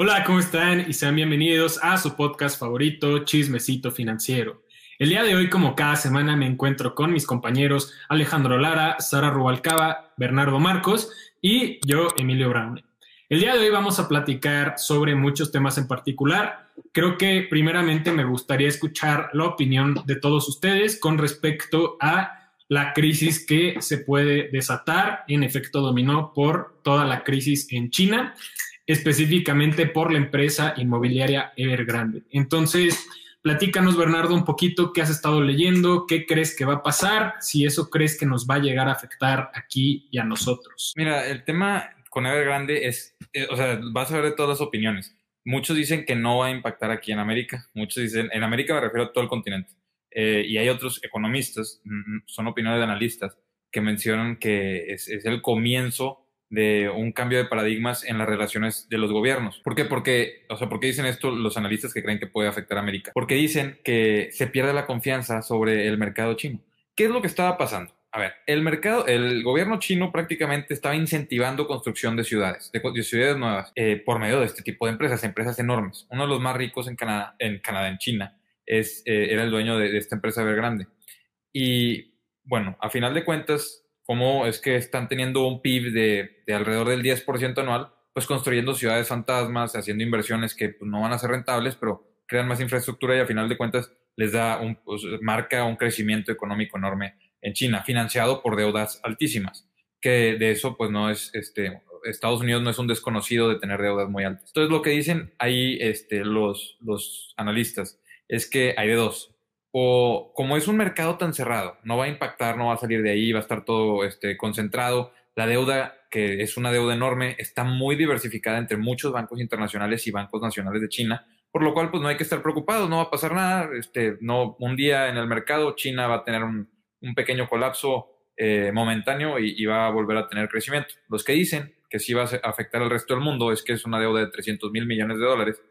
Hola, ¿cómo están? Y sean bienvenidos a su podcast favorito, Chismecito Financiero. El día de hoy, como cada semana, me encuentro con mis compañeros Alejandro Lara, Sara Rubalcaba, Bernardo Marcos y yo, Emilio Brown. El día de hoy vamos a platicar sobre muchos temas en particular. Creo que primeramente me gustaría escuchar la opinión de todos ustedes con respecto a la crisis que se puede desatar en efecto dominó por toda la crisis en China específicamente por la empresa inmobiliaria Evergrande. Entonces, platícanos, Bernardo, un poquito qué has estado leyendo, qué crees que va a pasar, si eso crees que nos va a llegar a afectar aquí y a nosotros. Mira, el tema con Evergrande es, eh, o sea, vas a ver de todas las opiniones. Muchos dicen que no va a impactar aquí en América, muchos dicen, en América me refiero a todo el continente. Eh, y hay otros economistas, mm, son opiniones de analistas, que mencionan que es el comienzo de un cambio de paradigmas en las relaciones de los gobiernos. ¿Por qué? Porque, o sea, ¿por dicen esto los analistas que creen que puede afectar a América? Porque dicen que se pierde la confianza sobre el mercado chino. ¿Qué es lo que estaba pasando? A ver, el mercado, el gobierno chino prácticamente estaba incentivando construcción de ciudades, de, ciudades nuevas, eh, por medio de este tipo de empresas, empresas enormes. Uno de los más ricos en Canadá, en Canadá, en China, es, eh, era el dueño de, de esta empresa Evergrande. Y bueno, a final de cuentas, cómo es que están teniendo un PIB de, de alrededor del 10% anual, pues construyendo ciudades fantasmas, haciendo inversiones que pues, no van a ser rentables, pero crean más infraestructura y a final de cuentas les da un, pues, marca un crecimiento económico enorme en China, financiado por deudas altísimas, que de eso pues no es, este, Estados Unidos no es un desconocido de tener deudas muy altas. Entonces lo que dicen ahí este, los, los analistas es que hay de dos o como es un mercado tan cerrado, no va a impactar, no va a salir de ahí, va a estar todo este, concentrado. La deuda, que es una deuda enorme, está muy diversificada entre muchos bancos internacionales y bancos nacionales de China, por lo cual pues no hay que estar preocupados, no va a pasar nada. Este, no, un día en el mercado China va a tener un, pequeño colapso eh, momentáneo y, va a volver a tener crecimiento. Los que dicen que sí va a afectar al resto del mundo es que es una deuda de 300 mil millones de dólares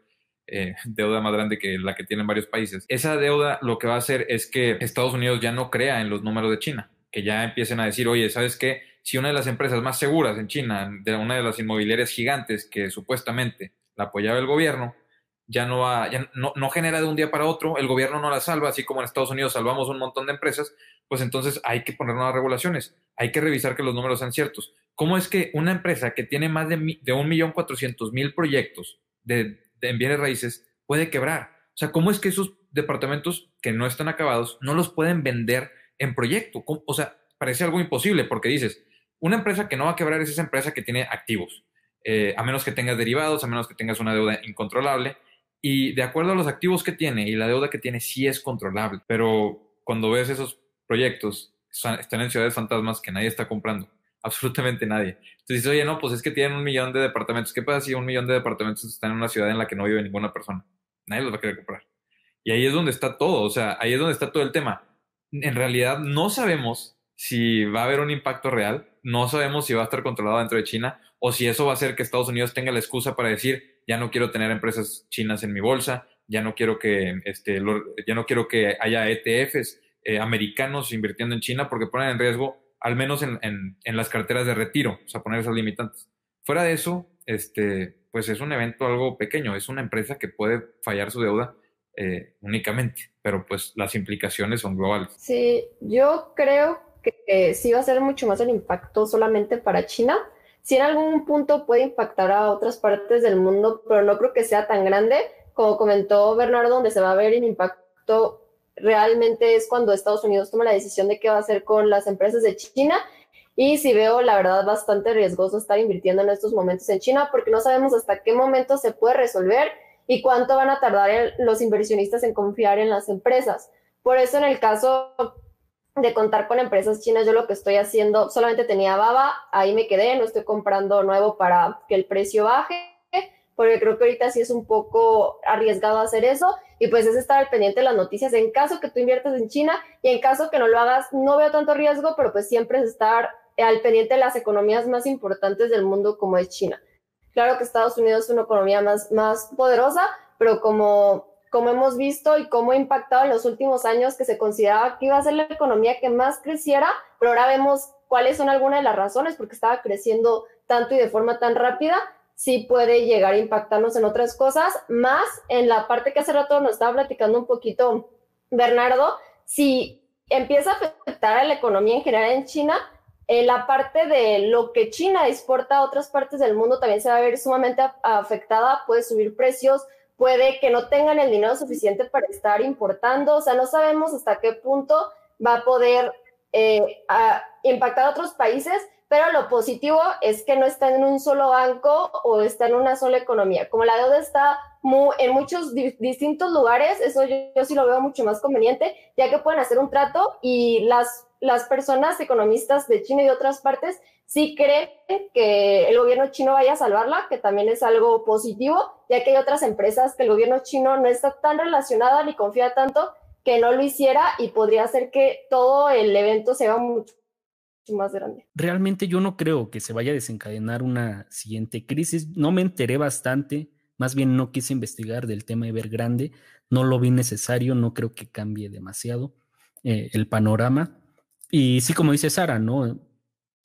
eh, deuda más grande que la que tienen varios países. Esa deuda lo que va a hacer es que Estados Unidos ya no crea en los números de China, que ya empiecen a decir, oye, ¿sabes qué? Si una de las empresas más seguras en China, de una de las inmobiliarias gigantes que supuestamente la apoyaba el gobierno, ya no va, ya no, no genera de un día para otro, el gobierno no la salva, así como en Estados Unidos salvamos un montón de empresas, pues entonces hay que poner nuevas regulaciones, hay que revisar que los números sean ciertos. ¿Cómo es que una empresa que tiene más de, de un millón cuatrocientos mil proyectos de en bienes raíces puede quebrar. O sea, ¿cómo es que esos departamentos que no están acabados no los pueden vender en proyecto? O sea, parece algo imposible porque dices, una empresa que no va a quebrar es esa empresa que tiene activos, eh, a menos que tengas derivados, a menos que tengas una deuda incontrolable. Y de acuerdo a los activos que tiene y la deuda que tiene, sí es controlable. Pero cuando ves esos proyectos, están en ciudades fantasmas que nadie está comprando absolutamente nadie. Entonces dices, oye, no, pues es que tienen un millón de departamentos. ¿Qué pasa si un millón de departamentos están en una ciudad en la que no vive ninguna persona? Nadie los va a querer comprar. Y ahí es donde está todo, o sea, ahí es donde está todo el tema. En realidad no sabemos si va a haber un impacto real, no sabemos si va a estar controlado dentro de China o si eso va a hacer que Estados Unidos tenga la excusa para decir, ya no quiero tener empresas chinas en mi bolsa, ya no quiero que, este, ya no quiero que haya ETFs eh, americanos invirtiendo en China porque ponen en riesgo al menos en, en, las carteras de retiro, o sea, poner esas limitantes. Fuera de eso, este, pues es un evento algo pequeño, es una empresa que puede fallar su deuda eh, únicamente, pero pues las implicaciones son globales. Sí, yo creo que sí va a ser mucho más el impacto solamente para China. Sí en algún punto puede impactar a otras partes del mundo, pero no creo que sea tan grande como comentó Bernardo, donde se va a ver el impacto realmente es cuando Estados Unidos toma la decisión de qué va a hacer con las empresas de China. Y si veo, la verdad, bastante riesgoso estar invirtiendo en estos momentos en China porque no sabemos hasta qué momento se puede resolver y cuánto van a tardar los inversionistas en confiar en las empresas. Por eso, en el caso de contar con empresas chinas, yo lo que estoy haciendo, solamente tenía Baba, ahí me quedé, no estoy comprando nuevo para que el precio baje porque creo que ahorita sí es un poco arriesgado hacer eso y pues es estar al pendiente de las noticias en caso que tú inviertas en China y en caso que no lo hagas, no veo tanto riesgo, pero pues siempre es estar al pendiente de las economías más importantes del mundo como es China. Claro que Estados Unidos es una economía más, más poderosa, pero como, como hemos visto y como ha impactado en los últimos años que se consideraba que iba a ser la economía que más creciera, pero ahora vemos cuáles son algunas de las razones porque estaba creciendo tanto y de forma tan rápida sí puede llegar a impactarnos en otras cosas, más en la parte que hace rato nos estaba platicando un poquito Bernardo, si empieza a afectar a la economía en general en China, en la parte de lo que China exporta a otras partes del mundo también se va a ver sumamente afectada, puede subir precios, puede que no tengan el dinero suficiente para estar importando, o sea, no sabemos hasta qué punto va a poder eh, impactar a otros países, pero lo positivo es que no está en un solo banco o está en una sola economía. Como la deuda está en muchos distintos lugares, eso yo, sí lo veo mucho más conveniente, ya que pueden hacer un trato y las, las personas economistas de China y de otras partes sí creen que el gobierno chino vaya a salvarla, que también es algo positivo, ya que hay otras empresas que el gobierno chino no está tan relacionada ni confía tanto que no lo hiciera y podría hacer que todo el evento sea mucho más grande. Realmente yo no creo que se vaya a desencadenar una siguiente crisis. No me enteré bastante más bien no quise investigar del tema Evergrande, no lo vi necesario, no creo que cambie demasiado eh, el panorama. Y sí, como dice Sara, ¿no?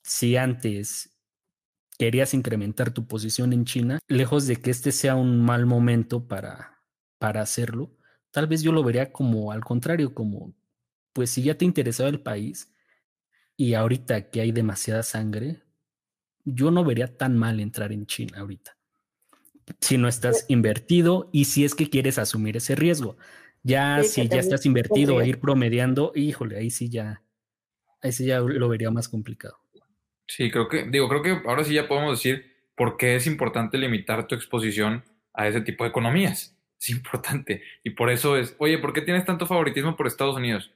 Si antes querías incrementar tu posición en China, lejos de que este sea un mal momento para, para hacerlo, tal vez yo lo vería como al contrario, como, pues si ya te interesaba el país y ahorita que hay demasiada sangre, yo no vería tan mal entrar en China ahorita si no estás invertido y si es que quieres asumir ese riesgo. Ya si ya estás invertido a ir promediando, híjole, ahí sí ya, ahí sí ya lo vería más complicado. Sí, creo que, digo, creo que ahora sí ya podemos decir por qué es importante limitar tu exposición a ese tipo de economías. Es importante. Y por eso es, oye, ¿por qué tienes tanto favoritismo por Estados Unidos?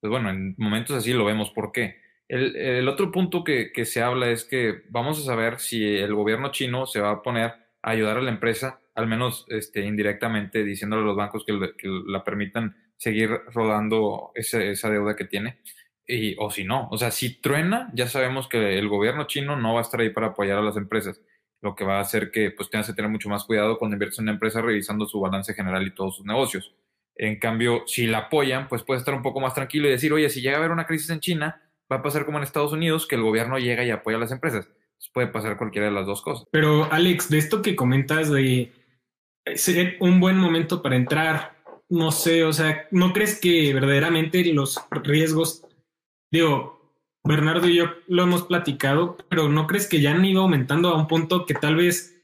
Pues bueno, en momentos así lo vemos. ¿Por qué? El, otro punto que, se habla es que vamos a saber si el gobierno chino se va a poner ayudar a la empresa, al menos este, indirectamente diciéndole a los bancos que, la permitan seguir rodando esa deuda que tiene. Y, o si no, o sea, si truena, ya sabemos que el gobierno chino no va a estar ahí para apoyar a las empresas, lo que va a hacer que pues tengas que tener mucho más cuidado cuando inviertes en una empresa revisando su balance general y todos sus negocios. En cambio, si la apoyan, pues puedes estar un poco más tranquilo y decir, oye, si llega a haber una crisis en China, va a pasar como en Estados Unidos, que el gobierno llega y apoya a las empresas puede pasar cualquiera de las dos cosas. Pero Alex, de esto que comentas de ser un buen momento para entrar, no sé, o sea, ¿no crees que verdaderamente los riesgos, digo, Bernardo y yo lo hemos platicado, pero ¿no crees que ya han ido aumentando a un punto que tal vez,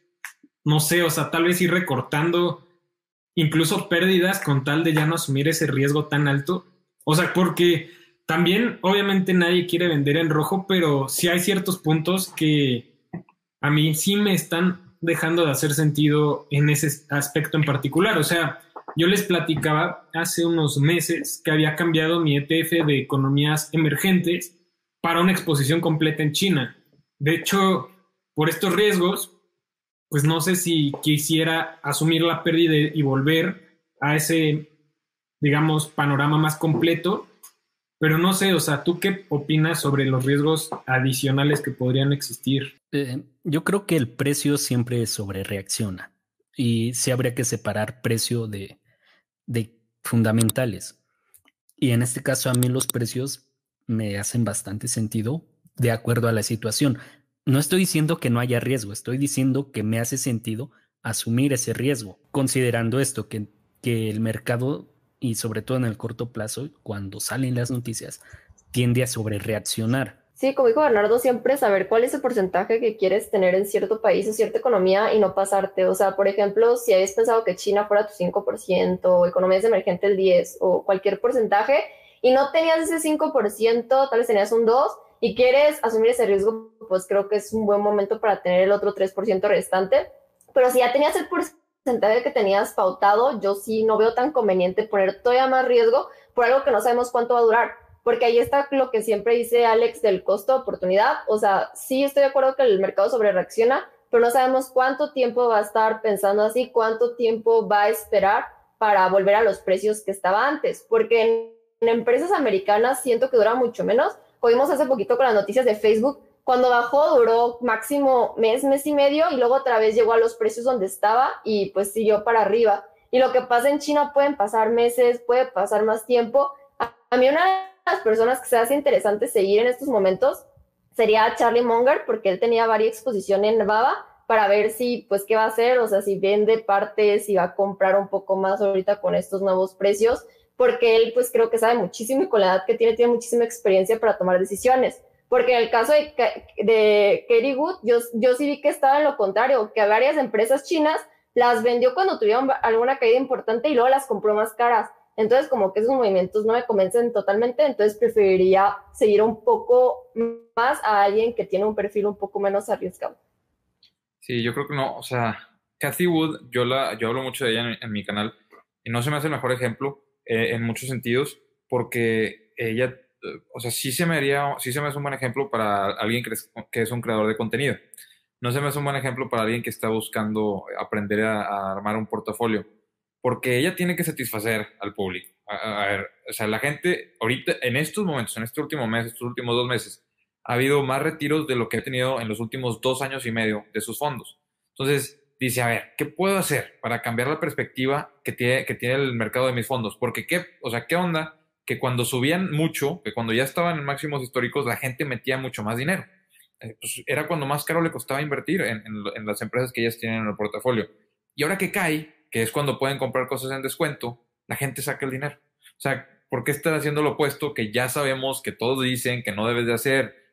no sé, o sea, tal vez ir recortando incluso pérdidas con tal de ya no asumir ese riesgo tan alto? O sea, porque también, obviamente, nadie quiere vender en rojo, pero sí hay ciertos puntos que a mí sí me están dejando de hacer sentido en ese aspecto en particular. O sea, yo les platicaba hace unos meses que había cambiado mi ETF de economías emergentes para una exposición completa en China. De hecho, por estos riesgos, pues no sé si quisiera asumir la pérdida y volver a ese, digamos, panorama más completo pero no sé, o sea, ¿tú qué opinas sobre los riesgos adicionales que podrían existir? Eh, yo creo que el precio siempre sobre reacciona y sí habría que separar precio de, de fundamentales. Y en este caso a mí los precios me hacen bastante sentido de acuerdo a la situación. No estoy diciendo que no haya riesgo, estoy diciendo que me hace sentido asumir ese riesgo, considerando esto, que, que el mercado y sobre todo en el corto plazo, cuando salen las noticias, tiende a sobrereaccionar. Sí, como dijo Bernardo, siempre saber cuál es el porcentaje que quieres tener en cierto país o cierta economía y no pasarte. O sea, por ejemplo, si habías pensado que China fuera tu 5% o economías emergentes el 10% o cualquier porcentaje y no tenías ese 5%, tal vez tenías un 2% y quieres asumir ese riesgo, pues creo que es un buen momento para tener el otro 3% restante. Pero si ya tenías el porcentaje porcentaje que tenías pautado, yo sí no veo tan conveniente poner todavía más riesgo por algo que no sabemos cuánto va a durar. Porque ahí está lo que siempre dice Alex del costo de oportunidad. O sea, sí estoy de acuerdo que el mercado sobre reacciona, pero no sabemos cuánto tiempo va a estar pensando así, cuánto tiempo va a esperar para volver a los precios que estaba antes. Porque en, empresas americanas siento que dura mucho menos. Oímos hace poquito con las noticias de Facebook cuando bajó duró máximo mes, mes y medio y luego otra vez llegó a los precios donde estaba y pues siguió para arriba. Y lo que pasa en China pueden pasar meses, puede pasar más tiempo. A, mí una de las personas que se hace interesante seguir en estos momentos sería Charlie Munger porque él tenía varias exposiciones en Baba para ver si, pues, qué va a hacer, o sea, si vende partes, si va a comprar un poco más ahorita con estos nuevos precios, porque él, pues, creo que sabe muchísimo y con la edad que tiene, tiene muchísima experiencia para tomar decisiones. Porque en el caso de, de Katie Wood, yo, yo sí vi que estaba en lo contrario, que varias empresas chinas las vendió cuando tuvieron alguna caída importante y luego las compró más caras. Entonces, como que esos movimientos no me convencen totalmente, entonces preferiría seguir un poco más a alguien que tiene un perfil un poco menos arriesgado. Sí, yo creo que no, o sea, Cathy Wood, yo, la, yo hablo mucho de ella en, mi canal y no se me hace el mejor ejemplo eh, en muchos sentidos porque ella, o sea, sí se me haría, sí se me hace un buen ejemplo para alguien que es, que es un creador de contenido. No se me hace un buen ejemplo para alguien que está buscando aprender a, armar un portafolio porque ella tiene que satisfacer al público. A, ver, o sea, la gente ahorita, en estos momentos, en este último mes, estos últimos dos meses, ha habido más retiros de lo que he tenido en los últimos dos años y medio de sus fondos. Entonces, dice, a ver, ¿qué puedo hacer para cambiar la perspectiva que tiene, que tiene el mercado de mis fondos? Porque, ¿qué, o sea, ¿qué onda? Que cuando subían mucho, que cuando ya estaban en máximos históricos, la gente metía mucho más dinero. Eh, pues era cuando más caro le costaba invertir en, las empresas que ellas tienen en el portafolio. Y ahora que cae, que es cuando pueden comprar cosas en descuento, la gente saca el dinero. O sea, ¿por qué estar haciendo lo opuesto que ya sabemos que todos dicen que no debes de hacer?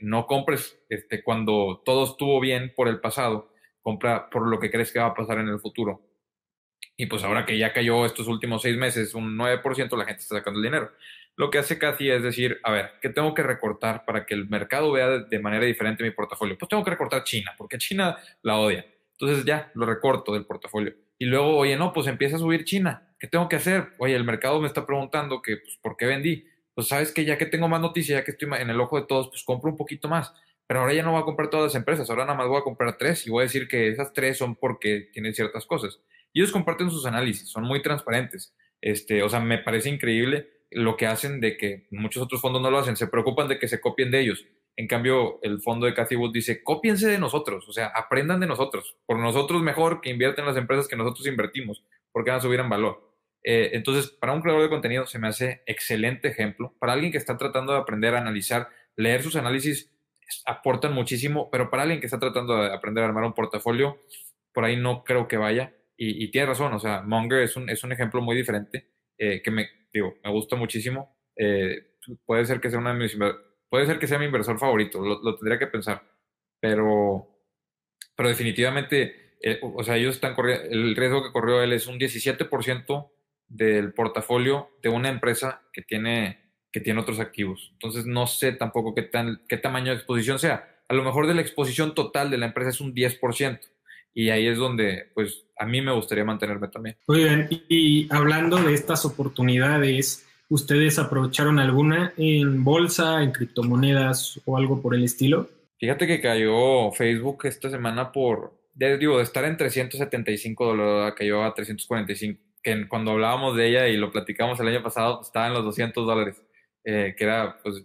no compres este, cuando todo estuvo bien por el pasado, compra por lo que crees que va a pasar en el futuro. Y pues ahora que ya cayó estos últimos seis meses un 9%, la gente está sacando el dinero. Lo que hace Cathy es decir, a ver, ¿qué tengo que recortar para que el mercado vea de manera diferente mi portafolio? Pues tengo que recortar China, porque China la odia. Entonces ya lo recorto del portafolio. Y luego, oye, no, pues empieza a subir China. ¿Qué tengo que hacer? Oye, el mercado me está preguntando que, pues, ¿por qué vendí? pues sabes que ya que tengo más noticias, ya que estoy en el ojo de todos, pues compro un poquito más. Pero ahora ya no voy a comprar todas las empresas, ahora nada más voy a comprar tres y voy a decir que esas tres son porque tienen ciertas cosas. Y ellos comparten sus análisis, son muy transparentes. Este, o sea, me parece increíble lo que hacen de que muchos otros fondos no lo hacen, se preocupan de que se copien de ellos. En cambio, el fondo de Cathy Wood dice, cópiense de nosotros, o sea, aprendan de nosotros. Por nosotros mejor que invierten en las empresas que nosotros invertimos, porque van a subir en valor. Eh, entonces, para un creador de contenido se me hace excelente ejemplo. Para alguien que está tratando de aprender a analizar, leer sus análisis aportan muchísimo, pero para alguien que está tratando de aprender a armar un portafolio, por ahí no creo que vaya. Y, tiene razón, o sea, Monger es un, es un ejemplo muy diferente eh, que me, digo, me gusta muchísimo. Eh, puede ser que sea una puede ser que sea mi inversor favorito, lo, tendría que pensar, pero, pero definitivamente, o sea, ellos están corriendo, el riesgo que corrió él es un 17% del portafolio de una empresa que tiene, que tiene otros activos. Entonces no sé tampoco qué, tan, qué tamaño de exposición sea. A lo mejor de la exposición total de la empresa es un 10%. Y ahí es donde, pues, a mí me gustaría mantenerme también. Muy bien. Y hablando de estas oportunidades, ¿ustedes aprovecharon alguna en bolsa, en criptomonedas o algo por el estilo? Fíjate que cayó Facebook esta semana por, digo, de estar en 375 dólares, cayó a 345 que cuando hablábamos de ella y lo platicamos el año pasado, pues, estaba en los 200 dólares, eh, que era pues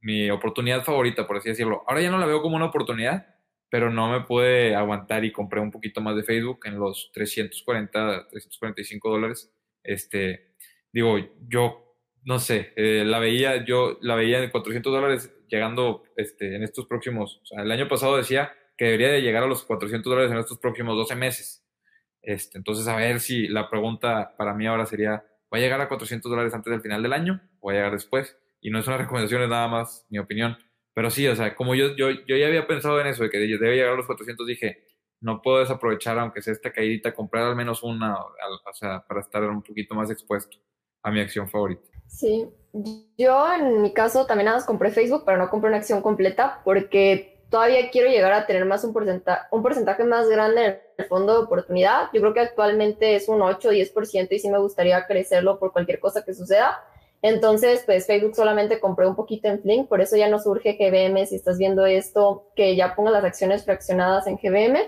mi oportunidad favorita, por así decirlo. Ahora ya no la veo como una oportunidad, pero no me pude aguantar y compré un poquito más de Facebook en los 340, 345 dólares. Este, digo, yo no sé, eh, la veía, yo la veía en 400 dólares llegando este, en estos próximos, o sea, el año pasado decía que debería de llegar a los 400 dólares en estos próximos 12 meses. Este, entonces, a ver si la pregunta para mí ahora sería, ¿va a llegar a 400 dólares antes del final del año o va a llegar después? Y no es una recomendación, es nada más mi opinión. Pero sí, o sea, como yo, yo, yo ya había pensado en eso, de que debe llegar a los 400, dije, no puedo desaprovechar, aunque sea esta caídita, comprar al menos una, o sea, para estar un poquito más expuesto a mi acción favorita. Sí, yo en mi caso también nada más compré Facebook, pero no compré una acción completa porque todavía quiero llegar a tener más un porcentaje, un porcentaje más grande en el fondo de oportunidad. Yo creo que actualmente es un 8 o 10% y sí me gustaría crecerlo por cualquier cosa que suceda. Entonces, pues Facebook solamente compré un poquito en Flink, por eso ya no surge GBM. Si estás viendo esto, que ya ponga las acciones fraccionadas en GBM.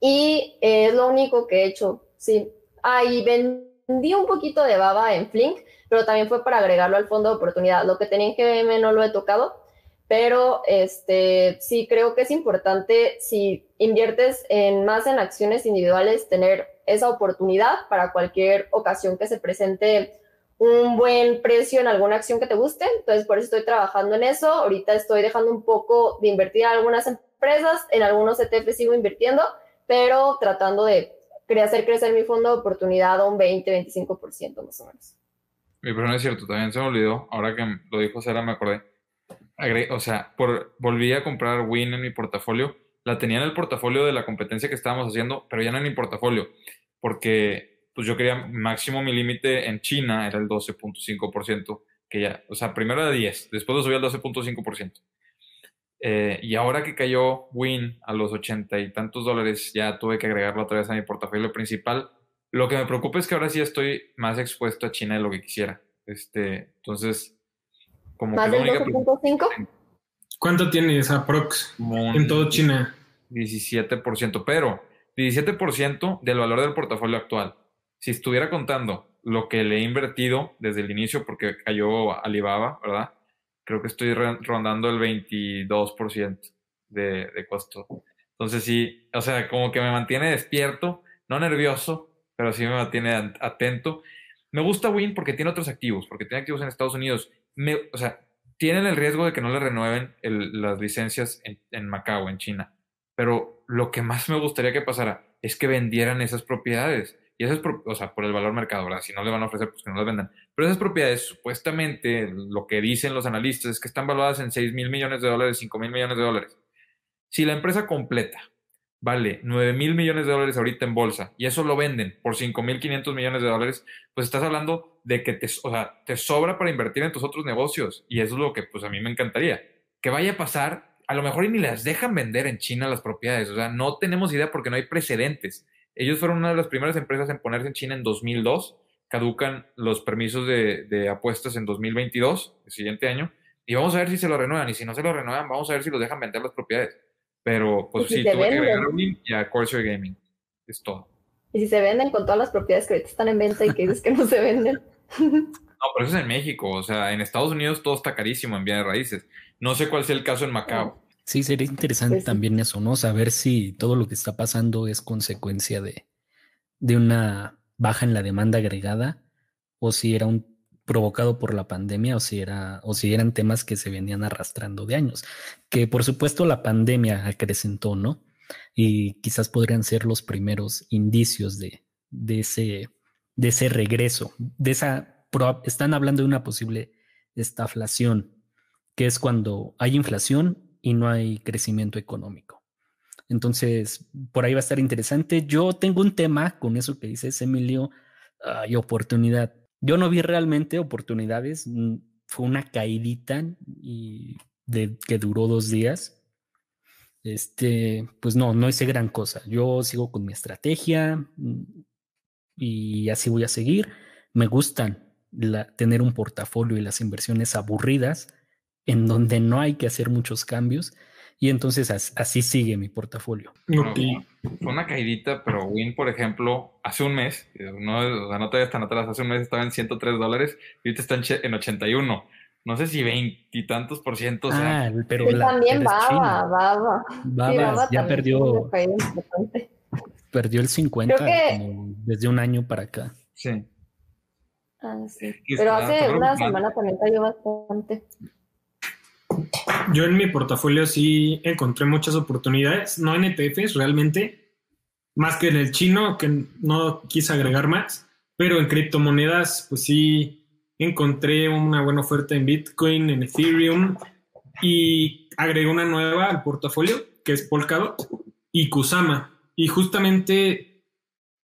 Y es lo único que he hecho, sí. Ah, y vendí un poquito de baba en Flink, pero también fue para agregarlo al fondo de oportunidad. Lo que tenía en GBM no lo he tocado, pero este, sí creo que es importante si inviertes en más en acciones individuales, tener esa oportunidad para cualquier ocasión que se presente un buen precio en alguna acción que te guste. Entonces, por eso estoy trabajando en eso. Ahorita estoy dejando un poco de invertir en algunas empresas en algunos ETF sigo invirtiendo, pero tratando de hacer crecer mi fondo de oportunidad a un 20-25% más o menos. Mi pero no es cierto, también se me olvidó, ahora que lo dijo Sara me acordé. o sea, por, volví a comprar Win en mi portafolio, la tenía en el portafolio de la competencia que estábamos haciendo, pero ya no en mi portafolio, porque pues yo quería máximo mi límite en China era el 12.5%, que ya, o sea, primero era 10, después lo subí al 12.5%. Eh, y ahora que cayó Win a los ochenta y tantos dólares, ya tuve que agregarlo otra vez a mi portafolio principal. Lo que me preocupa es que ahora sí estoy más expuesto a China de lo que quisiera. Este, entonces, como ¿Más del 12.5? ¿Cuánto tiene esa prox en todo China? 17%, pero 17% del valor del portafolio actual. Si estuviera contando lo que le he invertido desde el inicio, porque cayó Alibaba, ¿verdad? creo que estoy rondando el 22% de, de costo. Entonces sí, o sea, como que me mantiene despierto, no nervioso, pero sí me mantiene atento. Me gusta Win porque tiene otros activos, porque tiene activos en Estados Unidos. O sea, tienen el riesgo de que no le renueven las licencias en, en, Macao, en China. Pero lo que más me gustaría que pasara es que vendieran esas propiedades. Y eso es, por, o sea, por el valor mercado, ¿verdad? Si no le van a ofrecer, pues que no las vendan. Pero esas propiedades, supuestamente, lo que dicen los analistas es que están valuadas en 6 mil millones de dólares, 5 mil millones de dólares. Si la empresa completa vale 9 mil millones de dólares ahorita en bolsa y eso lo venden por 5 mil 500 millones de dólares, pues estás hablando de que te, o sea, te sobra para invertir en tus otros negocios. Y eso es lo que pues a mí me encantaría. Que vaya a pasar, a lo mejor ni las dejan vender en China las propiedades. O sea, no tenemos idea porque no hay precedentes. Ellos fueron una de las primeras empresas en ponerse en China en 2002. Caducan los permisos de, apuestas en 2022, el siguiente año. Y vamos a ver si se lo renuevan. Y si no se lo renuevan, vamos a ver si los dejan vender las propiedades. Pero pues sí, tuve que agregar y a Corsair Gaming. Es todo. Y si se venden con todas las propiedades que ahorita están en venta y que dices que no se venden. No, pero eso es en México. O sea, en Estados Unidos todo está carísimo en bienes raíces. No sé cuál sea el caso en Macao. Sí, sería interesante pues también eso, ¿no? Saber si todo lo que está pasando es consecuencia de, de una baja en la demanda agregada o si era un provocado por la pandemia o si era o si eran temas que se venían arrastrando de años, que por supuesto la pandemia acrecentó, ¿no? Y quizás podrían ser los primeros indicios de, de ese de ese regreso, de esa están hablando de una posible estaflación, que es cuando hay inflación y no hay crecimiento económico. Entonces, por ahí va a estar interesante. Yo tengo un tema con eso que dices, Emilio, oportunidad. Yo no vi realmente oportunidades, mm, fue una caidita y de, que duró dos días. Este, pues no, no hice gran cosa. Yo sigo con mi estrategia mm, y así voy a seguir. Me gustan tener un portafolio y las inversiones aburridas en donde no hay que hacer muchos cambios. Y entonces así sigue mi portafolio. fue una caidita, pero Win, por ejemplo, hace un mes, no, o sea, no te tan atrás, hace un mes estaba en 103 dólares y ahorita está en 81 no sé si veintitantos por ciento. Ah, pero también Baba, Baba. Baba, ya perdió. Perdió el 50 desde un año para acá. Sí. Ah, sí. Pero hace una semana también cayó bastante. Yo en mi portafolio sí encontré muchas oportunidades, no en ETFs realmente, más que en el chino, que no quise agregar más, pero en criptomonedas, pues sí encontré una buena oferta en Bitcoin, en Ethereum, y agregué una nueva al portafolio, que es Polkadot y Kusama. Y justamente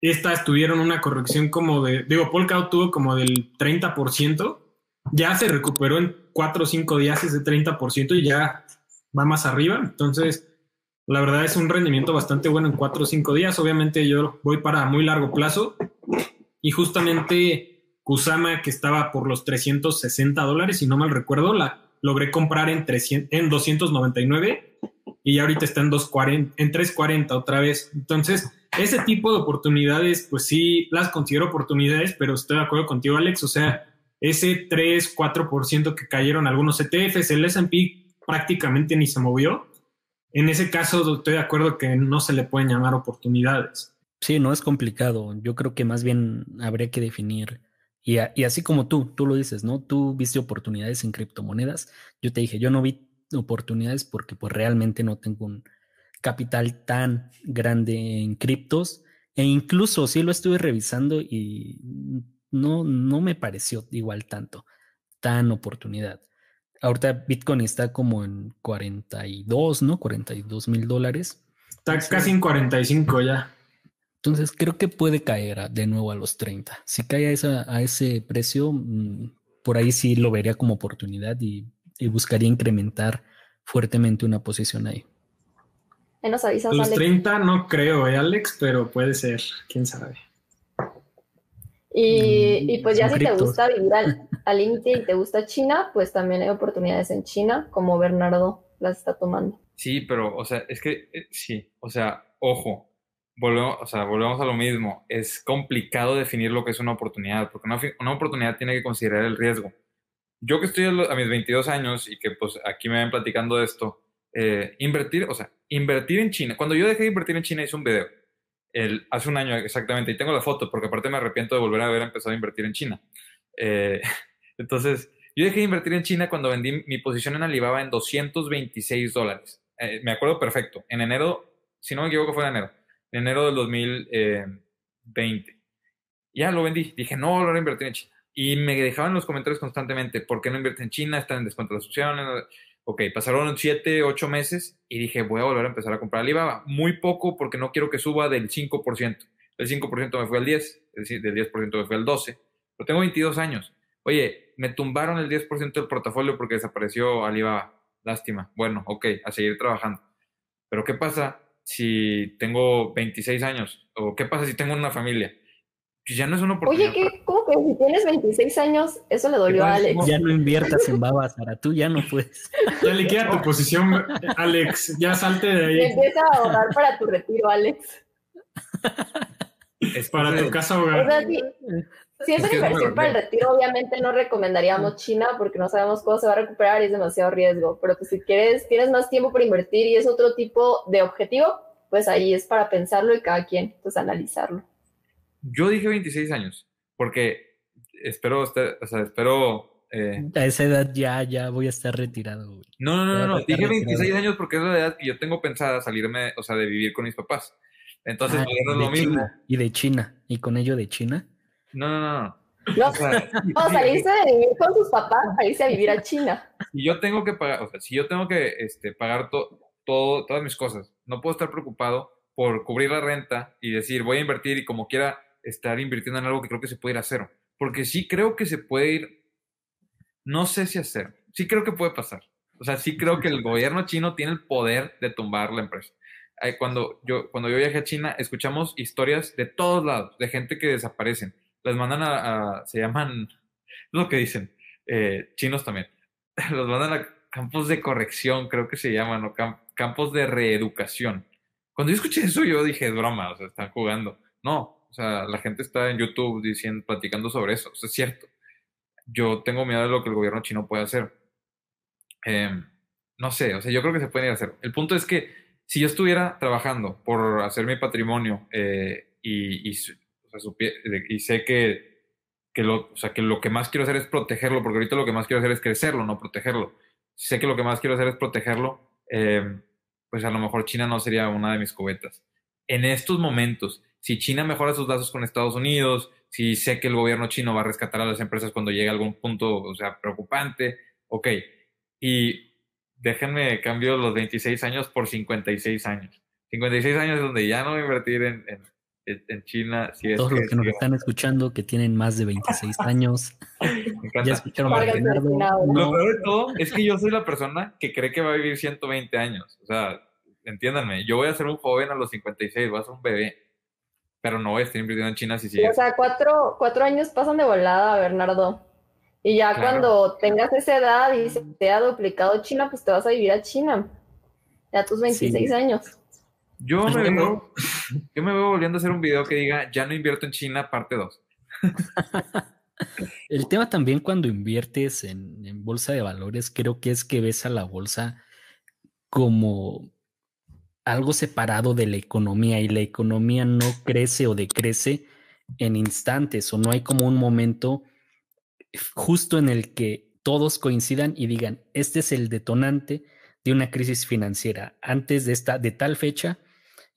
estas tuvieron una corrección como de, digo, Polkadot tuvo como del 30%, ya se recuperó en cuatro o cinco días ese 30% y ya va más arriba. Entonces, la verdad es un rendimiento bastante bueno en cuatro o cinco días. Obviamente yo voy para muy largo plazo y justamente Kusama, que estaba por los 360 dólares, si no mal recuerdo, la logré comprar en, 300, en 299 y ya ahorita está en, 240, en 340 otra vez. Entonces, ese tipo de oportunidades, pues sí, las considero oportunidades, pero estoy de acuerdo contigo, Alex. O sea, ese 3, 4% que cayeron algunos ETFs, el SP prácticamente ni se movió. En ese caso, estoy de acuerdo que no se le pueden llamar oportunidades. Sí, no es complicado. Yo creo que más bien habría que definir. Y, así como tú, tú lo dices, ¿no? Tú viste oportunidades en criptomonedas. Yo te dije, yo no vi oportunidades porque pues realmente no tengo un, capital tan grande en criptos. E incluso sí lo estuve revisando y no, no me pareció igual tanto, tan oportunidad. Ahorita Bitcoin está como en 42, ¿no? 42 mil dólares. Está casi en 45 ya. Entonces creo que puede caer de nuevo a los 30. Si cae a, esa, a ese precio, mm, por ahí sí lo vería como oportunidad y, buscaría incrementar fuertemente una posición ahí. nos avisas, los 30 no creo, ¿eh, Alex, pero puede ser, quién sabe. Y, mm, pues ya si te gusta vivir al límite y te gusta China, pues también hay oportunidades en China, como Bernardo las está tomando. Sí, pero, o sea, es que, eh, sí, o sea, ojo, volvemos, o sea, volvemos a lo mismo. Es complicado definir lo que es una oportunidad, porque una, una oportunidad tiene que considerar el riesgo. Yo que estoy a, mis 22 años y que pues aquí me ven platicando de esto, eh, invertir, o sea, invertir en China. Cuando yo dejé de invertir en China hice un video el, hace un año exactamente, y tengo la foto porque aparte me arrepiento de volver a haber empezado a invertir en China. Eh, entonces, yo dejé de invertir en China cuando vendí mi posición en Alibaba en 226 dólares. Eh, me acuerdo perfecto, en enero, si no me equivoco fue en enero, en enero del 2020. Ya lo vendí, dije, no, voy a invertir en China. Y me dejaban en los comentarios constantemente, ¿por qué no inviertes en China? Están en descuento las opciones. Ok, pasaron 7, 8 meses y dije, voy a volver a empezar a comprar Alibaba. Muy poco porque no quiero que suba del 5%. El 5% me fue al 10, es decir, del 10% me fue al 12. Pero tengo 22 años. Oye, me tumbaron el 10% del portafolio porque desapareció Alibaba. Lástima. Bueno, ok, a seguir trabajando. Pero ¿qué pasa si tengo 26 años? ¿O qué pasa si tengo una familia? Pues ya no es una oportunidad. Oye, ¿cómo que si tienes 26 años, eso le dolió a Alex? Ya no inviertas en babas, Sara, tú ya no puedes. Ya liquida tu posición, Alex, ya salte de ahí. Empieza a ahorrar para tu retiro, Alex. Es para tu casa hogar. O sea, si, es una inversión para el retiro, obviamente no recomendaríamos China porque no sabemos cómo se va a recuperar y es demasiado riesgo. Pero pues si quieres, tienes más tiempo para invertir y es otro tipo de objetivo, pues ahí es para pensarlo y cada quien, pues analizarlo. Yo dije 26 años, porque espero, o sea, espero... Eh, a esa edad ya, ya voy a estar retirado. No, no, no, no, dije 26 años porque es la edad que yo tengo pensada salirme, o sea, de vivir con mis papás. Entonces, ah, no es lo mismo. ¿Y de China? ¿Y con ello de China? No, no, no. No, o sea, salirse de vivir con sus papás para irse a vivir a China. Si yo tengo que pagar, o sea, si yo tengo que este, pagar todo, todas mis cosas, no puedo estar preocupado por cubrir la renta y decir, voy a invertir y como quiera estar invirtiendo en algo que creo que se puede ir a cero. Porque sí creo que se puede ir, no sé si hacer, sí creo que puede pasar. O sea, sí creo que el gobierno chino tiene el poder de tumbar la empresa. Cuando yo, cuando yo viajé a China, escuchamos historias de todos lados, de gente que desaparecen. Las mandan a, se llaman, lo que dicen, eh, chinos también. Los mandan a campos de corrección, creo que se llaman, o campos de reeducación. Cuando yo escuché eso, yo dije, broma, o sea, están jugando. No, o sea, la gente está en YouTube diciendo, platicando sobre eso. O sea, es cierto. Yo tengo miedo de lo que el gobierno chino puede hacer. Em, no sé, o sea, yo creo que se puede ir a hacer. El punto es que si yo estuviera trabajando por hacer mi patrimonio eh, y, y, y, sé que, que, lo, o sea, que lo que más quiero hacer es protegerlo, porque ahorita lo que más quiero hacer es crecerlo, no protegerlo. Si sé que lo que más quiero hacer es protegerlo, em, pues a lo mejor China no sería una de mis cubetas. En estos momentos, si China mejora sus lazos con Estados Unidos, si sé que el gobierno chino va a rescatar a las empresas cuando llegue a algún punto, o sea, preocupante, ok. Y déjenme cambio los 26 años por 56 años. 56 años es donde ya no voy a invertir en, en, China. Si Todos los que nos están escuchando que tienen más de 26 años, ya escucharon a Leonardo. Lo peor de todo es que yo soy la persona que cree que va a vivir 120 años. O sea, entiéndanme, yo voy a ser un joven a los 56, voy a ser un bebé pero no voy a estar invirtiendo en China si sigue. O sea, cuatro, cuatro años pasan de volada, Bernardo. Y ya cuando tengas esa edad y se te ha duplicado China, pues te vas a vivir a China. Ya tus 26 años. Yo me, veo, yo me veo volviendo a hacer un video que diga, ya no invierto en China, parte 2. El tema también cuando inviertes en, en bolsa de valores, creo que es que ves a la bolsa como algo separado de la economía y la economía no crece o decrece en instantes o no hay como un momento justo en el que todos coincidan y digan, este es el detonante de una crisis financiera. Antes de esta, de tal fecha,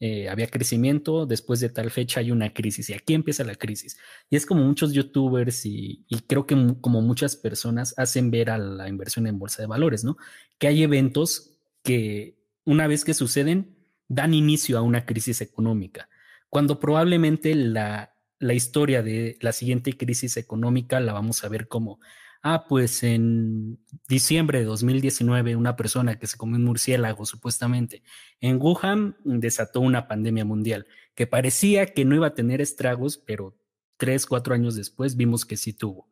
eh, había crecimiento, después de tal fecha hay una crisis y aquí empieza la crisis. Y es como muchos youtubers y, creo que como muchas personas hacen ver a la inversión en bolsa de valores, ¿no? Que hay eventos que una vez que suceden dan inicio a una crisis económica, cuando probablemente la, la historia de la siguiente crisis económica la vamos a ver como Ah, pues en diciembre de 2019, una persona que se comió un murciélago supuestamente en Wuhan desató una pandemia mundial que parecía que no iba a tener estragos, pero tres, cuatro años después vimos que sí tuvo,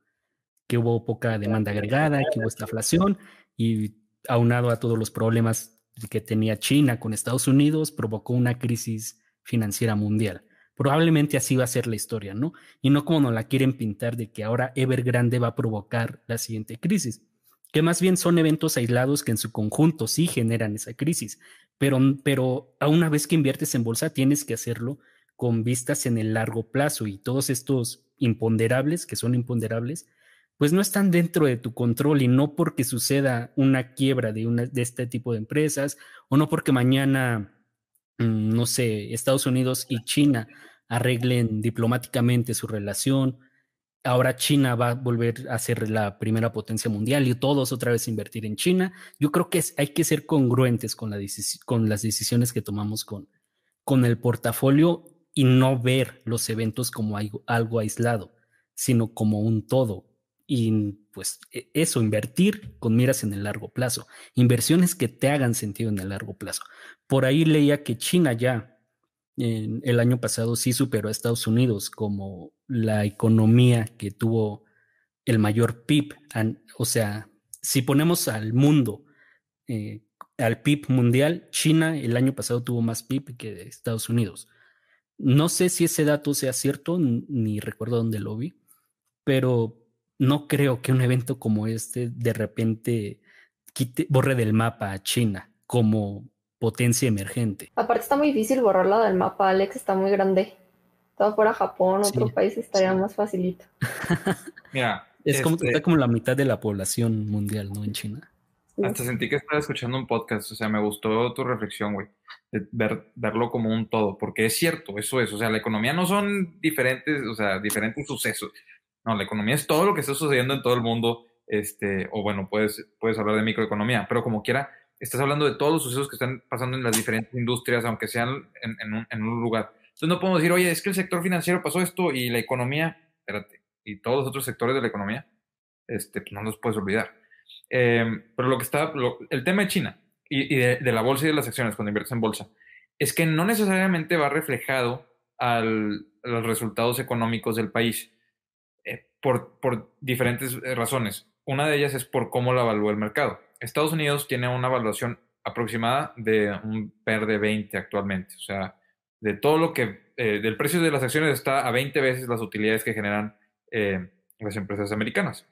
que hubo poca demanda agregada, que hubo estaflación y aunado a todos los problemas que tenía China con Estados Unidos, provocó una crisis financiera mundial. Probablemente así va a ser la historia, ¿no? Y no como nos la quieren pintar de que ahora Evergrande va a provocar la siguiente crisis, que más bien son eventos aislados que en su conjunto sí generan esa crisis, pero, pero a una vez que inviertes en bolsa tienes que hacerlo con vistas en el largo plazo y todos estos imponderables, que son imponderables, pues no están dentro de tu control y no porque suceda una quiebra de, una, de este tipo de empresas o no porque mañana, mm, no sé, Estados Unidos y China arreglen diplomáticamente su relación. Ahora China va a volver a ser la primera potencia mundial y todos otra vez invertir en China. Yo creo que hay que ser congruentes con, la con las decisiones que tomamos con, el portafolio y no ver los eventos como algo aislado, sino como un todo. Y pues e, eso, invertir con miras en el largo plazo, inversiones que te hagan sentido en el largo plazo. Por ahí leía que China ya el año pasado sí superó a Estados Unidos como la economía que tuvo el mayor PIB. O sea, si ponemos al mundo, eh, al PIB mundial, China el año pasado tuvo más PIB que Estados Unidos. No sé si ese dato sea cierto, ni recuerdo dónde lo vi, pero no creo que un evento como este de repente quite, borre del mapa a China como potencia emergente. Aparte está muy difícil borrarla del mapa, Alex, está muy grande. Todo fuera Japón, otro país estaría más facilito. Mira, es como, este está como la mitad de la población mundial, ¿no? En China. Hasta sentí que estaba escuchando un podcast, o sea, me gustó tu reflexión, güey, ver, verlo como un todo, porque es cierto, eso es, o sea, la economía no son diferentes, o sea, diferentes sucesos, no, la economía es todo lo que está sucediendo en todo el mundo, este, o bueno, puedes, puedes hablar de microeconomía, pero como quiera, estás hablando de todos los sucesos que están pasando en las diferentes industrias, aunque sean en, un, lugar. Entonces no podemos decir, oye, es que el sector financiero pasó esto y la economía, espérate, y todos los otros sectores de la economía, este, pues no los puedes olvidar. Em, pero lo que está, el tema de China y, de, la bolsa y de las acciones cuando inviertes en bolsa, es que no necesariamente va reflejado a los resultados económicos del país por, diferentes eh, razones. Una de ellas es por cómo la evalúa el mercado. Estados Unidos tiene una evaluación aproximada de un PER de 20 actualmente. O sea, de todo lo que, eh, del precio de las acciones está a 20 veces las utilidades que generan eh, las empresas americanas.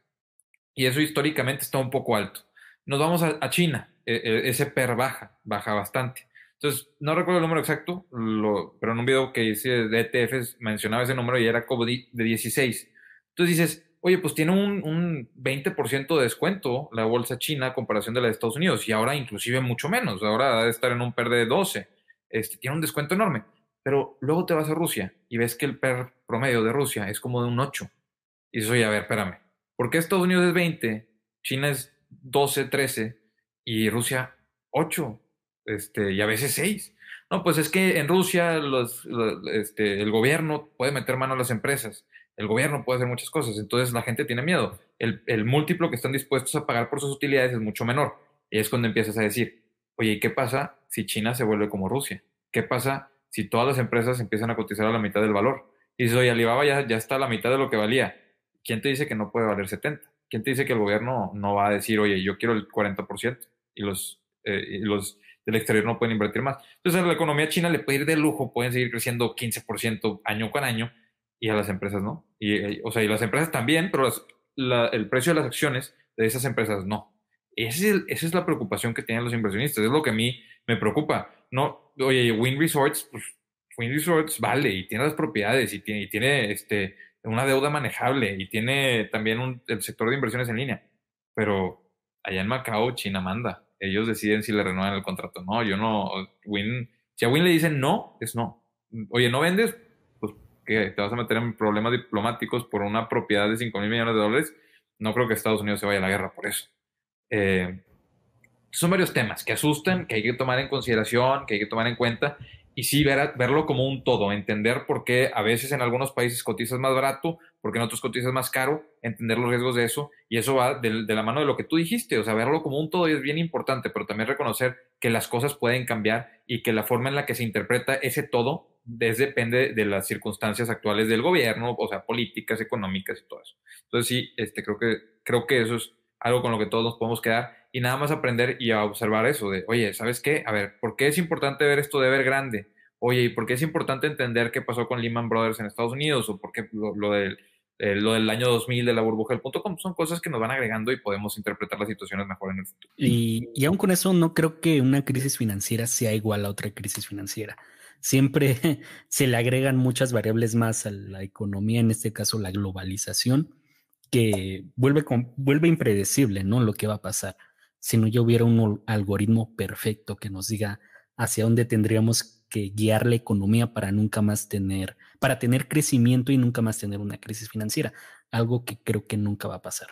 Y eso históricamente está un poco alto. Nos vamos a, China, e, e, ese PER baja, baja bastante. Entonces, no recuerdo el número exacto, pero en un video que hice de ETFs mencionaba ese número y era como de 16. Entonces dices, oye, pues tiene un, un 20% de descuento la bolsa china a comparación de la de Estados Unidos y ahora inclusive mucho menos, ahora debe estar en un PER de 12, este, tiene un descuento enorme, pero luego te vas a Rusia y ves que el PER promedio de Rusia es como de un 8 y dices, oye, a ver, espérame, ¿por qué Estados Unidos es 20, China es 12, 13 y Rusia 8 este, y a veces 6? No, pues es que en Rusia los, este, el gobierno puede meter mano a las empresas el gobierno puede hacer muchas cosas, entonces la gente tiene miedo. El, múltiplo que están dispuestos a pagar por sus utilidades es mucho menor. Y es cuando empiezas a decir, oye, ¿y qué pasa si China se vuelve como Rusia? ¿Qué pasa si todas las empresas empiezan a cotizar a la mitad del valor? Y dices, oye, Alibaba ya, está a la mitad de lo que valía. ¿Quién te dice que no puede valer 70? ¿Quién te dice que el gobierno no va a decir, oye, yo quiero el 40% y los, eh, y los del exterior no pueden invertir más? Entonces, la economía china le puede ir de lujo, pueden seguir creciendo 15% año con año y a las empresas no. Y, eh, o sea, y las empresas también, pero el precio de las acciones de esas empresas no. Ese es esa es la preocupación que tienen los inversionistas. Es lo que a mí me preocupa. No, oye, Win Resorts, pues Win Resorts vale y tiene las propiedades y tiene, y tiene este, una deuda manejable y tiene también un, el sector de inversiones en línea. Pero allá en Macao, China manda. Ellos deciden si le renuevan el contrato. No, yo no. Win, si a Win le dicen no, es no. Oye, ¿no vendes? Que te vas a meter en problemas diplomáticos por una propiedad de 5 mil millones de dólares. No creo que Estados Unidos se vaya a la guerra por eso. Eh, son varios temas que asustan, que hay que tomar en consideración, que hay que tomar en cuenta y sí ver, verlo como un todo, entender por qué a veces en algunos países cotizas más barato, porque en otros cotizas más caro, entender los riesgos de eso y eso va de, la mano de lo que tú dijiste, o sea, verlo como un todo es bien importante, pero también reconocer que las cosas pueden cambiar y que la forma en la que se interpreta ese todo es, depende de las circunstancias actuales del gobierno, o sea, políticas, económicas y todo eso. Entonces sí, este, creo, que, creo que eso es algo con lo que todos nos podemos quedar y nada más aprender y a observar eso de, oye, ¿sabes qué? A ver, ¿por qué es importante ver esto de ver grande? Oye, ¿y por qué es importante entender qué pasó con Lehman Brothers en Estados Unidos? ¿O por qué lo, del, eh, lo del año 2000 de la burbuja del punto com? Son cosas que nos van agregando y podemos interpretar las situaciones mejor en el futuro. Y, y aún con eso, no creo que una crisis financiera sea igual a otra crisis financiera. Siempre se le agregan muchas variables más a la economía, en este caso la globalización, que vuelve, vuelve impredecible, ¿no? Lo que va a pasar si no ya hubiera un algoritmo perfecto que nos diga hacia dónde tendríamos que guiar la economía para nunca más tener, para tener crecimiento y nunca más tener una crisis financiera, algo que creo que nunca va a pasar.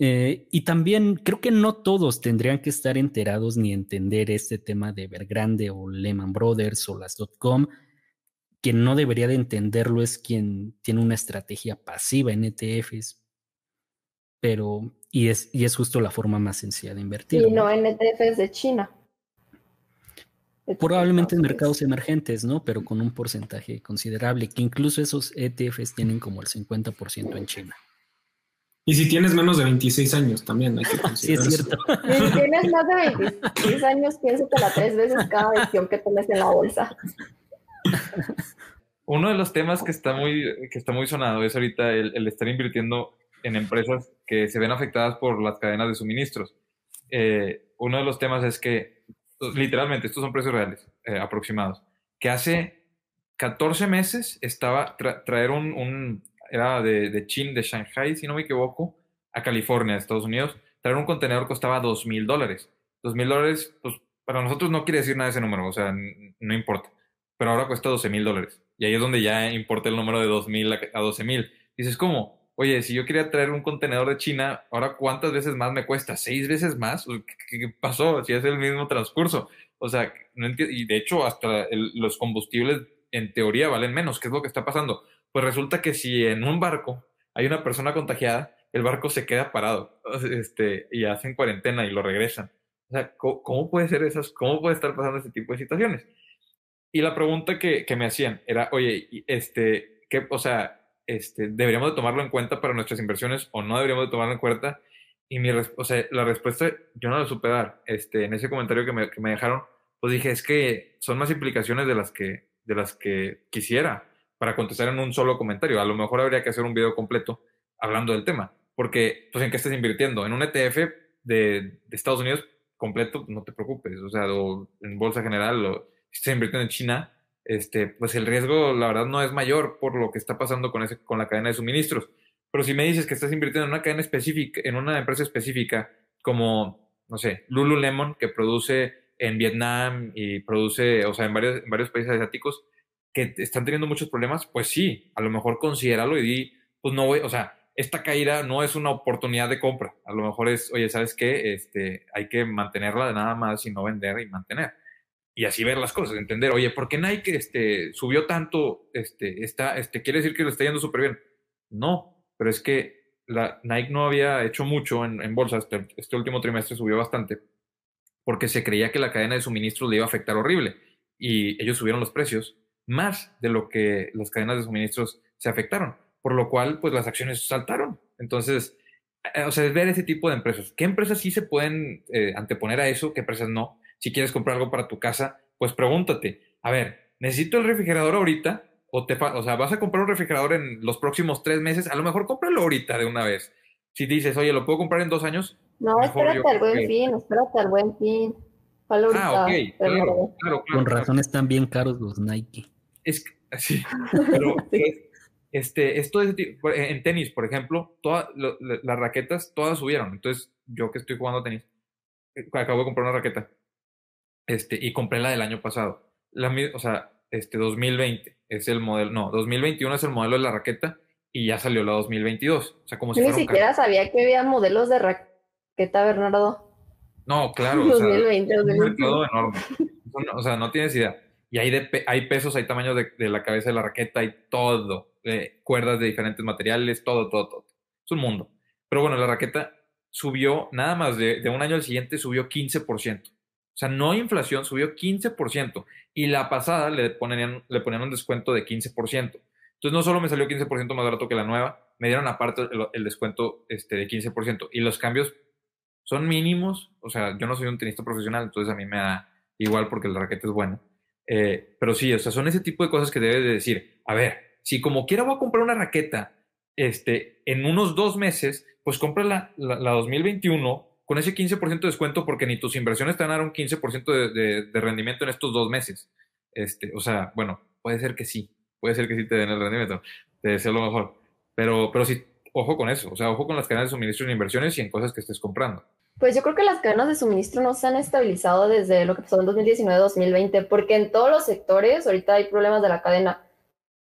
Eh, y también creo que no todos tendrían que estar enterados ni entender este tema de Evergrande o Lehman Brothers o las .com. Quien no debería de entenderlo es quien tiene una estrategia pasiva en ETFs, pero y es, y es justo la forma más sencilla de invertir. Y no, en ETFs de China. Probablemente en mercados emergentes, ¿no? Pero con un porcentaje considerable, que incluso esos ETFs tienen como el 50% en China. Y si tienes menos de 26 años también hay que Sí, es cierto. Si tienes más de 26 años, piénsatela tres veces cada decisión que tomes en la bolsa. Uno de los temas que está muy, que está muy sonado es ahorita el estar invirtiendo en empresas que se ven afectadas por las cadenas de suministros. Eh, uno de los temas es que, literalmente, estos son precios reales, eh, aproximados, que hace 14 meses estaba traer un, era de, de China, de Shanghai, si no me equivoco, a California, Estados Unidos, traer un contenedor costaba 2 mil dólares. 2 mil dólares, pues para nosotros no quiere decir nada ese número, o sea, no importa. Pero ahora cuesta 12 mil dólares. Y ahí es donde ya importa el número de 2 mil a 12 mil. Dices, ¿cómo? oye, si yo quería traer un contenedor de China, ahora cuántas veces más me cuesta? ¿Seis veces más? ¿Qué, pasó? Si es el mismo transcurso. O sea, no entiendo. Y de hecho, hasta los combustibles en teoría valen menos. ¿Qué es lo que está pasando? Pues resulta que si en un barco hay una persona contagiada, el barco se queda parado este, y hacen cuarentena y lo regresan. O sea, ¿cómo, puede ser esas, cómo puede estar pasando ese tipo de situaciones? Y la pregunta que, que me hacían era, oye, este, ¿qué, o sea, este, deberíamos de tomarlo en cuenta para nuestras inversiones o no deberíamos de tomarlo en cuenta. Y mi o sea, la respuesta yo no la supe dar. Este, en ese comentario que me, que me, dejaron, pues dije, es que son más implicaciones de las que, de las que quisiera para contestar en un solo comentario. A lo mejor habría que hacer un video completo hablando del tema. Porque, pues, ¿en qué estás invirtiendo? En un ETF de, de Estados Unidos completo, no te preocupes. O sea, o en bolsa general, o si estás invirtiendo en China, este, pues el riesgo, la verdad, no es mayor por lo que está pasando con, ese, con la cadena de suministros. Pero si me dices que estás invirtiendo en una cadena específica, en una empresa específica, como, no sé, Lululemon, que produce en Vietnam y produce, o sea, en varios, en varios países asiáticos, que están teniendo muchos problemas, pues sí, a lo mejor considéralo y di, pues no voy, o sea, esta caída no es una oportunidad de compra. A lo mejor es, oye, ¿sabes qué? Este, hay que mantenerla de nada más y no vender y mantener y así ver las cosas, entender, oye, ¿por qué Nike este, subió tanto? Este, está, este, ¿Quiere decir que le está yendo súper bien? No, pero es que la, Nike no había hecho mucho en, en bolsa, este, este, último trimestre subió bastante, porque se creía que la cadena de suministros le iba a afectar horrible, y ellos subieron los precios más de lo que las cadenas de suministros se afectaron, por lo cual, pues las acciones saltaron. Entonces, eh, o sea, es ver ese tipo de empresas. ¿Qué empresas sí se pueden eh, anteponer a eso? ¿Qué empresas no? si quieres comprar algo para tu casa, pues pregúntate, a ver, ¿necesito el refrigerador ahorita? O, te, o sea, vas a comprar un refrigerador en los próximos tres meses, a lo mejor cómpralo ahorita de una vez. Si dices, oye, ¿lo puedo comprar en dos años? No, espérate al buen fin, espérate al buen fin. Ah, ok, claro, claro, Con razón están bien caros los Nike. Es sí, pero este, esto es, en tenis, por ejemplo, todas las raquetas, todas subieron. Entonces, yo que estoy jugando tenis, acabo de comprar una raqueta. Este, y compré la del año pasado. La, o sea, este 2020 es el modelo, no, 2021 es el modelo de la raqueta y ya salió la 2022. O sea, como si Ni siquiera sabía que había modelos de raqueta, Bernardo. No, claro. 2020, o sea, 2020. enorme. O sea, no tienes idea. Y hay, de, hay pesos, hay tamaños de, la cabeza de la raqueta, hay todo. Eh, cuerdas de diferentes materiales, todo, todo, todo. Es un mundo. Pero bueno, la raqueta subió, nada más de, un año al siguiente, subió 15%. O sea, no inflación, subió 15%. Y la pasada le ponían, le ponían un descuento de 15%. Entonces, no solo me salió 15% más barato que la nueva, me dieron aparte el, descuento este, de 15%. Y los cambios son mínimos. O sea, yo no soy un tenista profesional, entonces a mí me da igual porque la raqueta es buena. Eh, pero sí, o sea, son ese tipo de cosas que debes de decir. A ver, si como quiera voy a comprar una raqueta este, en unos dos meses, pues compra la, la, la 2021 con ese 15% de descuento porque ni tus inversiones te van a dar un 15% de, de, rendimiento en estos dos meses. Este, o sea, bueno, puede ser que sí, puede ser que sí te den el rendimiento, te deseo lo mejor, pero, pero sí, ojo con eso, o sea, ojo con las cadenas de suministro en inversiones y en cosas que estés comprando. Pues yo creo que las cadenas de suministro no se han estabilizado desde lo que pasó en 2019-2020, porque en todos los sectores ahorita hay problemas de la cadena.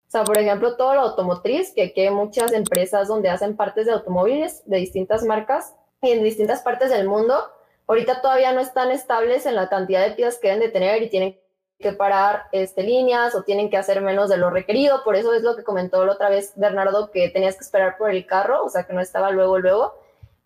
O sea, por ejemplo, todo lo automotriz, que aquí hay muchas empresas donde hacen partes de automóviles de distintas marcas en distintas partes del mundo, ahorita todavía no están estables en la cantidad de piezas que deben de tener y tienen que parar este, líneas o tienen que hacer menos de lo requerido. Por eso es lo que comentó la otra vez Bernardo, que tenías que esperar por el carro, o sea, que no estaba luego, luego,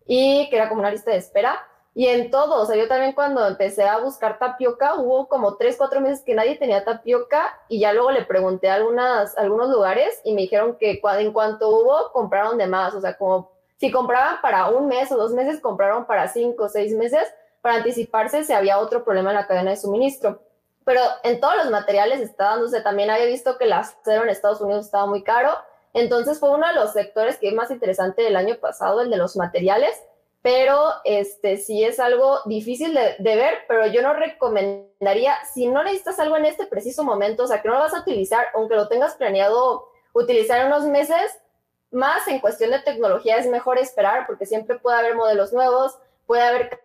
y que era como una lista de espera. Y en todo, o sea, yo también cuando empecé a buscar tapioca, hubo como tres, cuatro meses que nadie tenía tapioca y ya luego le pregunté a algunas, algunos lugares y me dijeron que en cuanto hubo, compraron de más, o sea, como si compraban para un mes o dos meses, compraron para cinco o seis meses para anticiparse si había otro problema en la cadena de suministro. Pero en todos los materiales está dándose, también había visto que el acero en Estados Unidos estaba muy caro, entonces fue uno de los sectores que es más interesante del año pasado, el de los materiales, pero este sí es algo difícil de, ver, pero yo no recomendaría, si no necesitas algo en este preciso momento, o sea, que no lo vas a utilizar, aunque lo tengas planeado utilizar unos meses, más en cuestión de tecnología es mejor esperar porque siempre puede haber modelos nuevos, puede haber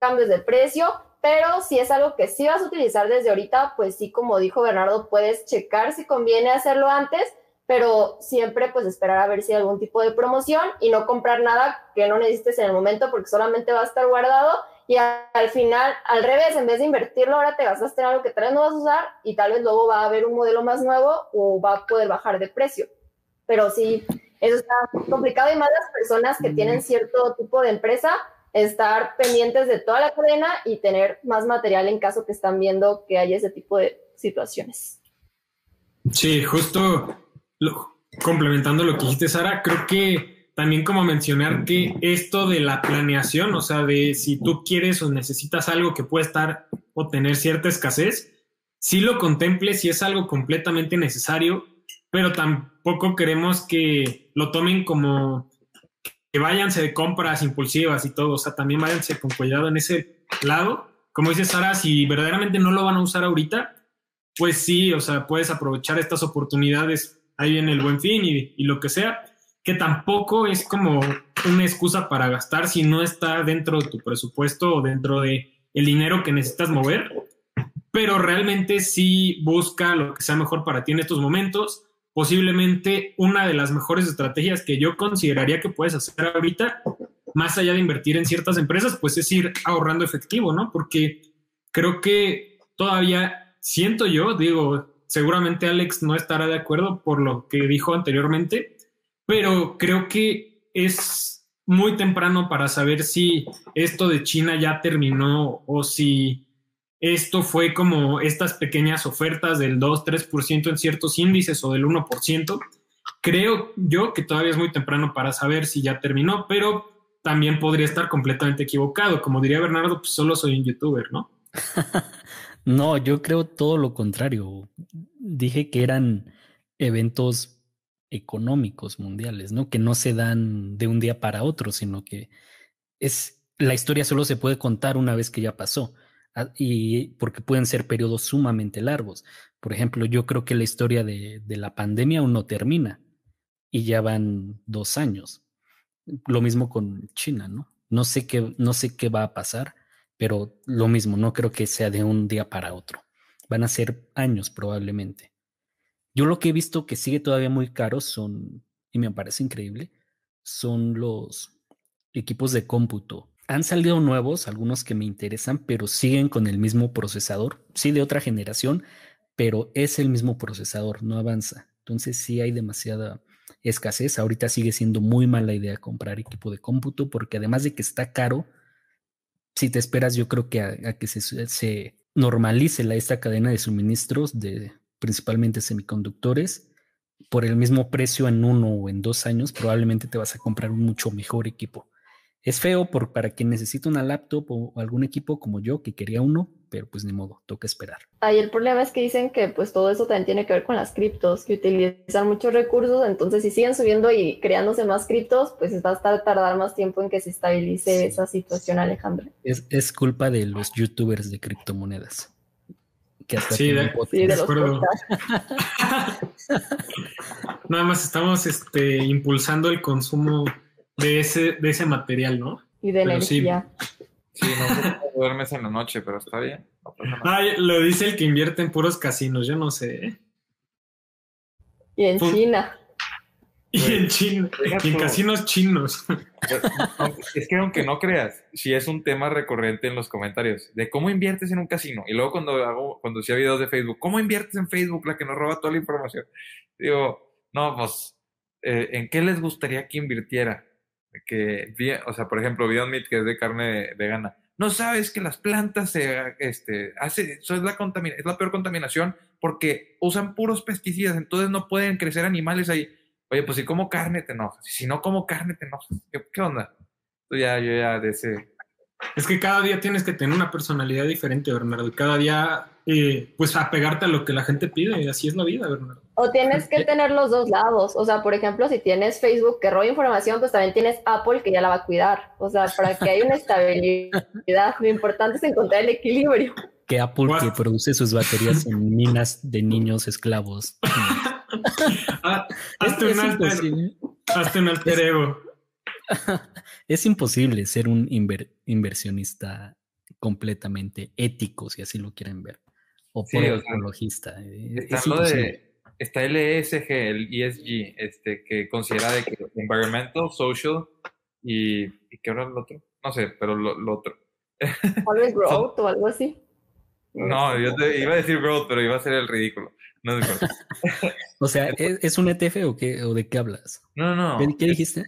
cambios de precio, pero si es algo que sí vas a utilizar desde ahorita, pues sí, como dijo Bernardo, puedes checar si conviene hacerlo antes, pero siempre pues esperar a ver si hay algún tipo de promoción y no comprar nada que no necesites en el momento porque solamente va a estar guardado y al final, al revés, en vez de invertirlo, ahora te a en algo que tal vez no vas a usar y tal vez luego va a haber un modelo más nuevo o va a poder bajar de precio. Pero sí, eso está complicado y más las personas que tienen cierto tipo de empresa, estar pendientes de toda la cadena y tener más material en caso que están viendo que hay ese tipo de situaciones. Sí, justo complementando lo que dijiste, Sara, creo que también como mencionar que esto de la planeación, o sea, de si tú quieres o necesitas algo que puede estar o tener cierta escasez, si lo contemples si es algo completamente necesario, pero tampoco queremos que lo tomen como que váyanse de compras impulsivas y todo, o sea, también váyanse con cuidado en ese lado. Como dice Sara, si verdaderamente no lo van a usar ahorita, pues sí, o sea, puedes aprovechar estas oportunidades ahí en el buen fin y, y lo que sea, que tampoco es como una excusa para gastar si no está dentro de tu presupuesto o dentro de el dinero que necesitas mover, pero realmente sí busca lo que sea mejor para ti en estos momentos posiblemente una de las mejores estrategias que yo consideraría que puedes hacer ahorita, más allá de invertir en ciertas empresas, pues es ir ahorrando efectivo, ¿no? Porque creo que todavía siento yo, digo, seguramente Alex no estará de acuerdo por lo que dijo anteriormente, pero creo que es muy temprano para saber si esto de China ya terminó o si esto fue como estas pequeñas ofertas del 2-3% en ciertos índices o del 1%. Creo yo que todavía es muy temprano para saber si ya terminó, pero también podría estar completamente equivocado. Como diría Bernardo, pues solo soy un youtuber, ¿no? no, yo creo todo lo contrario. Dije que eran eventos económicos mundiales, ¿no? Que no se dan de un día para otro, sino que es la historia solo se puede contar una vez que ya pasó. Ah, y porque pueden ser periodos sumamente largos. Por ejemplo, yo creo que la historia de, la pandemia aún no termina y ya van dos años. Lo mismo con China, ¿no? No sé qué, no sé qué va a pasar, pero lo mismo, no creo que sea de un día para otro. Van a ser años probablemente. Yo lo que he visto que sigue todavía muy caro son, y me parece increíble, son los equipos de cómputo. Han salido nuevos, algunos que me interesan, pero siguen con el mismo procesador, sí de otra generación, pero es el mismo procesador, no avanza. Entonces sí hay demasiada escasez. Ahorita sigue siendo muy mala idea comprar equipo de cómputo porque además de que está caro, si te esperas yo creo que a, que se, se normalice la, esta cadena de suministros de principalmente semiconductores, por el mismo precio en uno o en dos años, probablemente te vas a comprar un mucho mejor equipo. Es feo por, para quien necesita una laptop o, algún equipo como yo que quería uno, pero pues ni modo, toca esperar. Ahí el problema es que dicen que pues todo eso también tiene que ver con las criptos, que utilizan muchos recursos, entonces si siguen subiendo y creándose más criptos, pues va a estar tardar más tiempo en que se estabilice esa situación, Alejandro. Es, es culpa de los youtubers de criptomonedas sí, de, acuerdo. Nada más estamos este, impulsando el consumo de ese, de ese material, ¿no? Y de energía. Sí, no duermes en la noche, pero está bien. Ay, lo dice el que invierte en puros casinos, yo no sé. ¿eh? Y en China. Y en China, en casinos chinos. Es que aunque no creas, si es un tema recurrente en los comentarios de cómo inviertes en un casino. Y luego cuando hago, cuando hacía videos de Facebook, ¿cómo inviertes en Facebook? La que nos roba toda la información. Digo, no, pues, eh, ¿en qué les gustaría que invirtiera? Que, o sea, por ejemplo, Beyond Meat, que es de carne vegana. No sabes que las plantas se, este, hace, eso es la es la peor contaminación porque usan puros pesticidas, entonces no pueden crecer animales ahí Oye, pues si como carne te enojas. Si no como carne te enojas. ¿Qué, onda? ya, yo ya de. Es que cada día tienes que tener una personalidad diferente, Bernardo. Cada día, eh, pues, apegarte a lo que la gente pide. Y así es la vida, Bernardo. O tienes que tener los dos lados. O sea, por ejemplo, si tienes Facebook que roba información, pues también tienes Apple que ya la va a cuidar. O sea, para que haya una estabilidad, lo importante es encontrar el equilibrio. Que Apple que produce sus baterías en minas de niños esclavos. Ah, hazte, un alter, ego. Es imposible ser un inversionista completamente ético, si así lo quieren ver, o por ecologista. Eh, está, el ESG, el ESG, este, que considera de que environmental, social y, ¿y qué era el otro? No sé, pero lo, otro. growth o algo así. No, yo te iba a decir growth, pero iba a ser el ridículo. No o sea, ¿es, un ETF o, qué, o de qué hablas? No, no. ¿Qué, dijiste?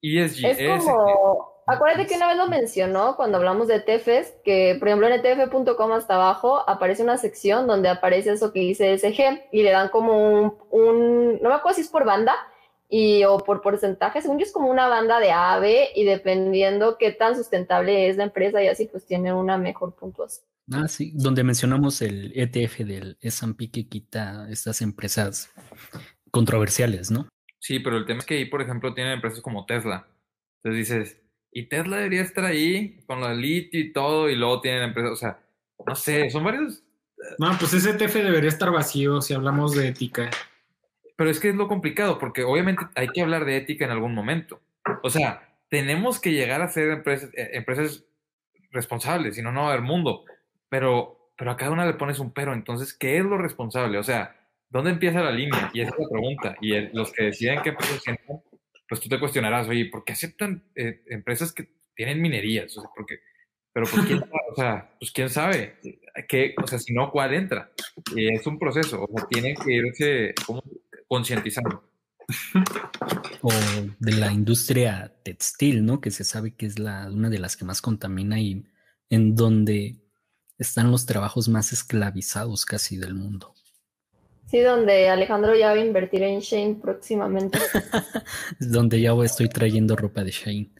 ESG. Es como, acuérdate que una vez lo mencionó cuando hablamos de ETFs, que por ejemplo en ETF.com hasta abajo aparece una sección donde aparece eso que dice ESG y le dan como un, no me acuerdo si es por banda, y o por porcentaje, según yo es como una banda de A B y dependiendo qué tan sustentable es la empresa y así pues tiene una mejor puntuación. Ah, sí, donde mencionamos el ETF del S&P que quita estas empresas controversiales, ¿no? Sí, pero el tema es que ahí, por ejemplo, tienen empresas como Tesla. Entonces dices, y Tesla debería estar ahí con la litio y todo, y luego tienen empresas, o sea, no sé, son varios. Eh, no, pues ese ETF debería estar vacío si hablamos de ética. Pero es que es lo complicado, porque obviamente hay que hablar de ética en algún momento. O sea, tenemos que llegar a ser empresas, eh, empresas responsables, si no, no va a haber mundo pero, pero a cada una le pones un pero. Entonces, ¿qué es lo responsable? O sea, ¿dónde empieza la línea? Y esa es la pregunta. Y los que deciden qué entran, pues tú te cuestionarás, oye, ¿por qué aceptan eh, empresas que tienen minerías? O sea, porque, pero pues quién, o sea, pues quién sabe, ¿Qué, o sea, si no, ¿cuál entra? Y es un proceso, o sea, tienen que irse concientizando. O de la industria textil, ¿no? Que se sabe que es la, una de las que más contamina y en donde están los trabajos más esclavizados casi del mundo. Sí, donde Alejandro ya va a invertir en Shane próximamente. donde ya estoy trayendo ropa de Shane.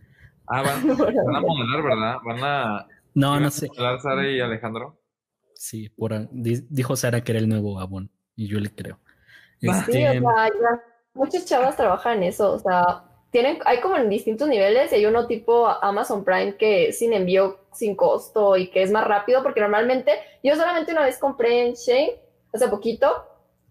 Ah, van, a modelar, ¿verdad? Van a. No, no sé. ¿Modelar Sara y Alejandro? Sí, por, dijo Sara que era el nuevo Avon y yo le creo. Sí, o este, sea, muchas chavas trabajan en eso, o sea, tienen, hay como en distintos niveles y hay uno tipo Amazon Prime que sin envío, sin costo y que es más rápido porque normalmente yo solamente una vez compré en Shane hace poquito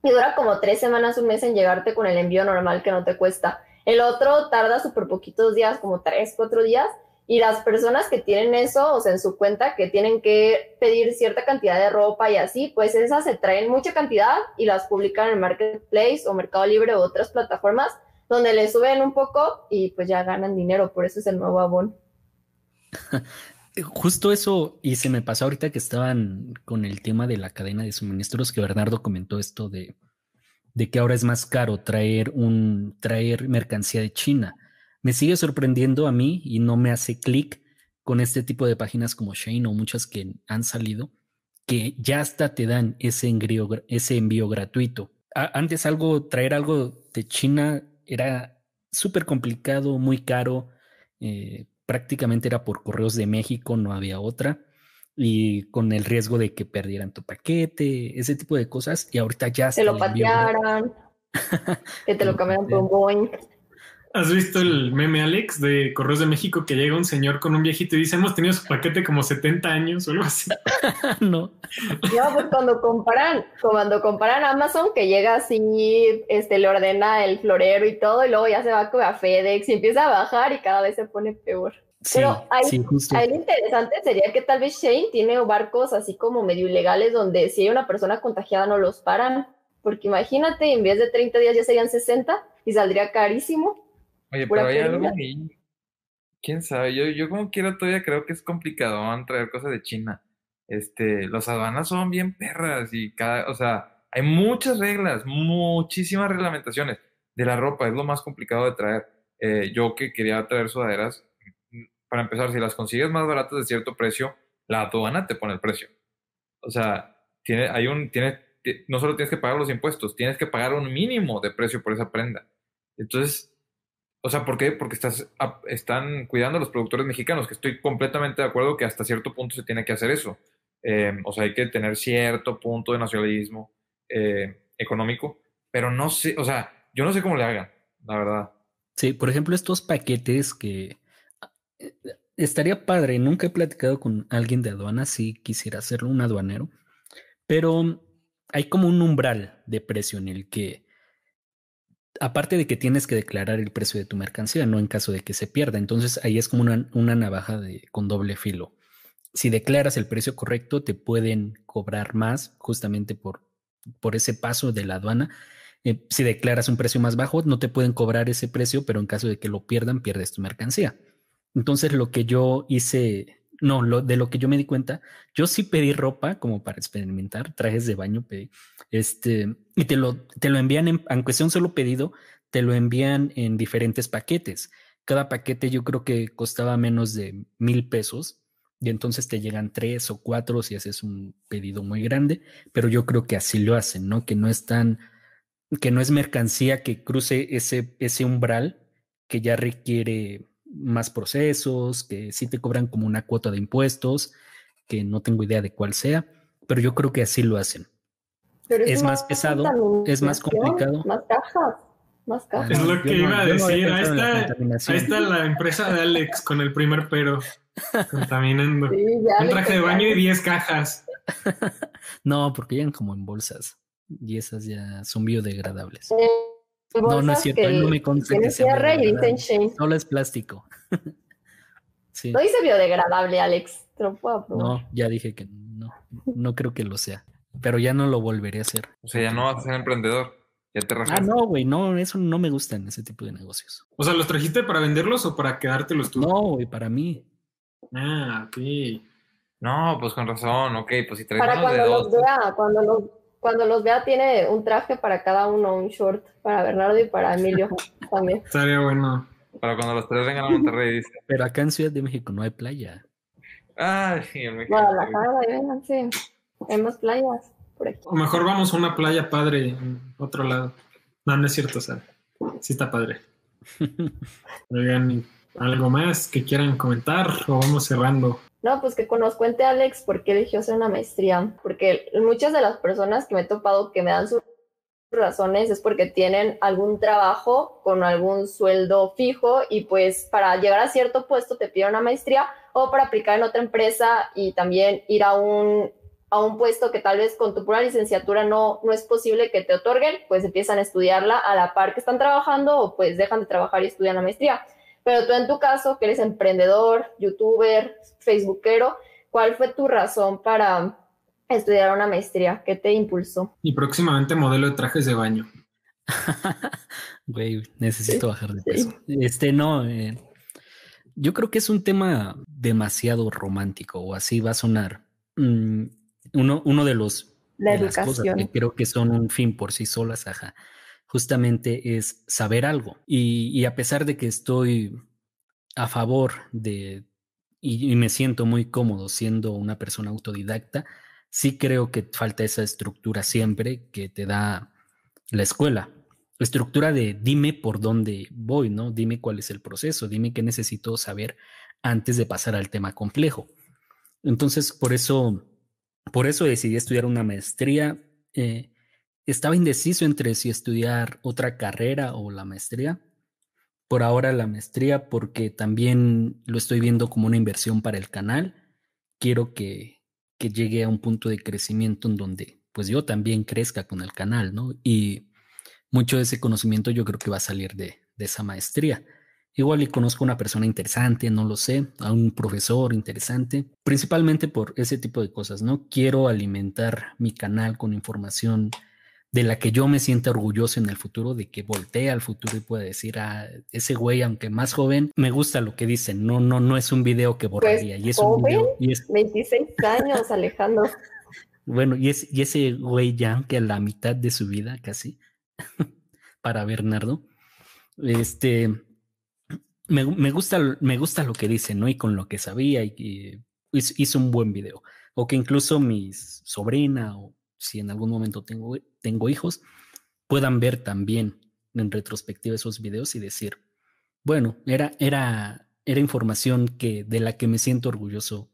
y dura como tres semanas, un mes en llegarte con el envío normal que no te cuesta. El otro tarda súper poquitos días, como tres, cuatro días y las personas que tienen eso, o sea, en su cuenta, que tienen que pedir cierta cantidad de ropa y así, pues esas se traen mucha cantidad y las publican en Marketplace o Mercado Libre u otras plataformas donde le suben un poco y pues ya ganan dinero, por eso es el nuevo Avon. Justo eso, y se me pasó ahorita que estaban con el tema de la cadena de suministros, que Bernardo comentó esto de, de que ahora es más caro traer un traer mercancía de China me sigue sorprendiendo a mí y no me hace clic con este tipo de páginas como Shane o muchas que han salido, que ya hasta te dan ese envío, ese envío gratuito. antes algo, traer algo de China era súper complicado, muy caro, eh, prácticamente era por correos de México, no había otra, y con el riesgo de que perdieran tu paquete, ese tipo de cosas, y ahorita ya se lo patearan, que te lo cambiaran por un Boeing. ¿Has visto el meme, Alex, de Correos de México que llega un señor con un viejito y dice, hemos tenido su paquete como 70 años o algo así? no. No, pues cuando comparan, cuando comparan Amazon, que llega así, este, le ordena el florero y todo, y luego ya se va a FedEx y empieza a bajar y cada vez se pone peor. Pero ahí, ahí, lo interesante sería que tal vez Shane tiene barcos así como medio ilegales donde si hay una persona contagiada no los paran. Porque imagínate, en vez de 30 días ya serían 60 y saldría carísimo. Oye, pero hay algo ahí. Quién sabe, yo, yo como quiera todavía creo que es complicado traer cosas de China. Este, las aduanas son bien perras y cada, o sea, hay muchas reglas, muchísimas reglamentaciones. De la ropa es lo más complicado de traer. Eh, yo que quería traer sudaderas, para empezar, si las consigues más baratas de cierto precio, la aduana te pone el precio. O sea, tiene, hay un, tiene, no solo tienes que pagar los impuestos, tienes que pagar un mínimo de precio por esa prenda. Entonces, o sea, ¿por qué? Porque estás, están cuidando a los productores mexicanos, que estoy completamente de acuerdo que hasta cierto punto se tiene que hacer eso. Em, o sea, hay que tener cierto punto de nacionalismo eh, económico, pero no sé, o sea, yo no sé cómo le hagan, la verdad. Sí, por ejemplo, estos paquetes que eh, estaría padre, nunca he platicado con alguien de aduana, si quisiera hacerlo, un aduanero, pero hay como un umbral de precio en el que aparte de que tienes que declarar el precio de tu mercancía, no en caso de que se pierda. Entonces ahí es como una, navaja de, con doble filo. Si declaras el precio correcto, te pueden cobrar más justamente por, por ese paso de la aduana. Eh, si declaras un precio más bajo, no te pueden cobrar ese precio, pero en caso de que lo pierdan, pierdes tu mercancía. Entonces lo que yo hice no, lo, de lo que yo me di cuenta, yo sí pedí ropa como para experimentar, trajes de baño pedí, este, y te lo, te lo envían, en, aunque sea solo pedido, te lo envían en diferentes paquetes. Cada paquete yo creo que costaba menos de mil pesos y entonces te llegan tres o cuatro si haces un pedido muy grande, pero yo creo que así lo hacen, ¿no? Que no es tan, que no es mercancía que cruce ese, ese umbral que ya requiere más procesos, que sí te cobran como una cuota de impuestos, que no tengo idea de cuál sea, pero yo creo que así lo hacen. es, más pesado, es más complicado. Más cajas, más cajas. Es lo que iba a decir. Ahí está, está, la empresa de Alex con el primer pero, contaminando. Un traje de baño y 10 cajas. no, porque llegan como en bolsas y esas ya son biodegradables. Eh, no, no es cierto, no me consta que sea Solo es plástico. No dice biodegradable, Alex. Te lo puedo probar. No, ya dije que no. No creo que lo sea. Pero ya no lo volveré a hacer. O sea, ya no vas a ser emprendedor. Ya te Ah, no, güey, no, eso no me gusta en ese tipo de negocios. O sea, ¿los trajiste para venderlos o para quedártelos tú? No, güey, para mí. Ah, ok. No, pues con razón, ok, pues si traes Para cuando los vea, cuando los cuando los vea tiene un traje para cada uno, un short para Bernardo y para Emilio también. Estaría bueno. Para cuando los tres vengan a Monterrey, dice. Pero acá en Ciudad de México no hay playa. Ah, sí, en México. Guadalajara, vengan, sí. Tenemos playas por aquí. O mejor vamos a una playa padre en otro lado. No, no es cierto, o sea, sí está padre. Oigan, ¿algo más que quieran comentar o vamos cerrando? No, pues que nos cuente Alex por qué eligió hacer una maestría, porque muchas de las personas que me he topado que me dan sus razones es porque tienen algún trabajo con algún sueldo fijo y pues para llegar a cierto puesto te piden una maestría o para aplicar en otra empresa y también ir a un, a un puesto que tal vez con tu pura licenciatura no, no es posible que te otorguen, pues empiezan a estudiarla a la par que están trabajando o pues dejan de trabajar y estudian la maestría. Pero tú en tu caso, que eres emprendedor, youtuber, facebookero, ¿cuál fue tu razón para estudiar una maestría? ¿Qué te impulsó? Y próximamente modelo de trajes de baño. Güey, necesito bajar de peso. Este, no, eh, yo creo que es un tema demasiado romántico, o así va a sonar. Mm, uno, uno de los La de las cosas educación. que creo que son un fin por sí solas, ajá, justamente es saber algo. Y, a pesar de que estoy a favor de, y, y me siento muy cómodo siendo una persona autodidacta, sí creo que falta esa estructura siempre que te da la escuela. La estructura de dime por dónde voy, ¿no? Dime cuál es el proceso, dime qué necesito saber antes de pasar al tema complejo. Entonces, por eso, por eso decidí estudiar una maestría. Eh, estaba indeciso entre si estudiar otra carrera o la maestría. Por ahora la maestría porque también lo estoy viendo como una inversión para el canal. Quiero que, que llegue a un punto de crecimiento en donde pues yo también crezca con el canal, ¿no? Y mucho de ese conocimiento yo creo que va a salir de, de esa maestría. Igual y conozco una persona interesante, no lo sé, a un profesor interesante, principalmente por ese tipo de cosas, ¿no? Quiero alimentar mi canal con información de la que yo me sienta orgulloso en el futuro, de que voltee al futuro y pueda decir, ah, ese güey, aunque más joven, me gusta lo que dicen, no, no, no es un video que borraría, y es un video, y es, 26 años, Alejandro. bueno, y, es, y ese güey ya que a la mitad de su vida casi, para Bernardo, este, me, me, gusta, me gusta lo que dice, ¿no? Y con lo que sabía y, y hizo, hizo un buen video. O que incluso mi sobrina o si en algún momento tengo, tengo hijos, puedan ver también en retrospectiva esos videos y decir, bueno, era, era, era información que, de la que me siento orgulloso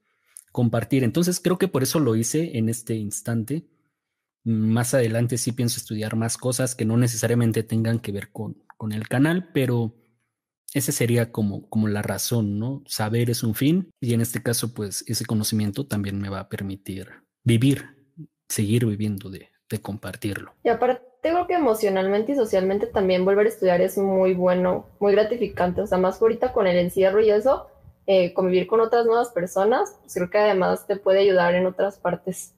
compartir. Entonces creo que por eso lo hice en este instante. Más adelante sí pienso estudiar más cosas que no necesariamente tengan que ver con, con el canal, pero esa sería como, como la razón, ¿no? Saber es un fin y en este caso pues ese conocimiento también me va a permitir vivir, seguir viviendo de, de compartirlo. Y aparte creo que emocionalmente y socialmente también volver a estudiar es muy bueno, muy gratificante, o sea, más ahorita con el encierro y eso, eh, convivir con otras nuevas personas, pues creo que además te puede ayudar en otras partes.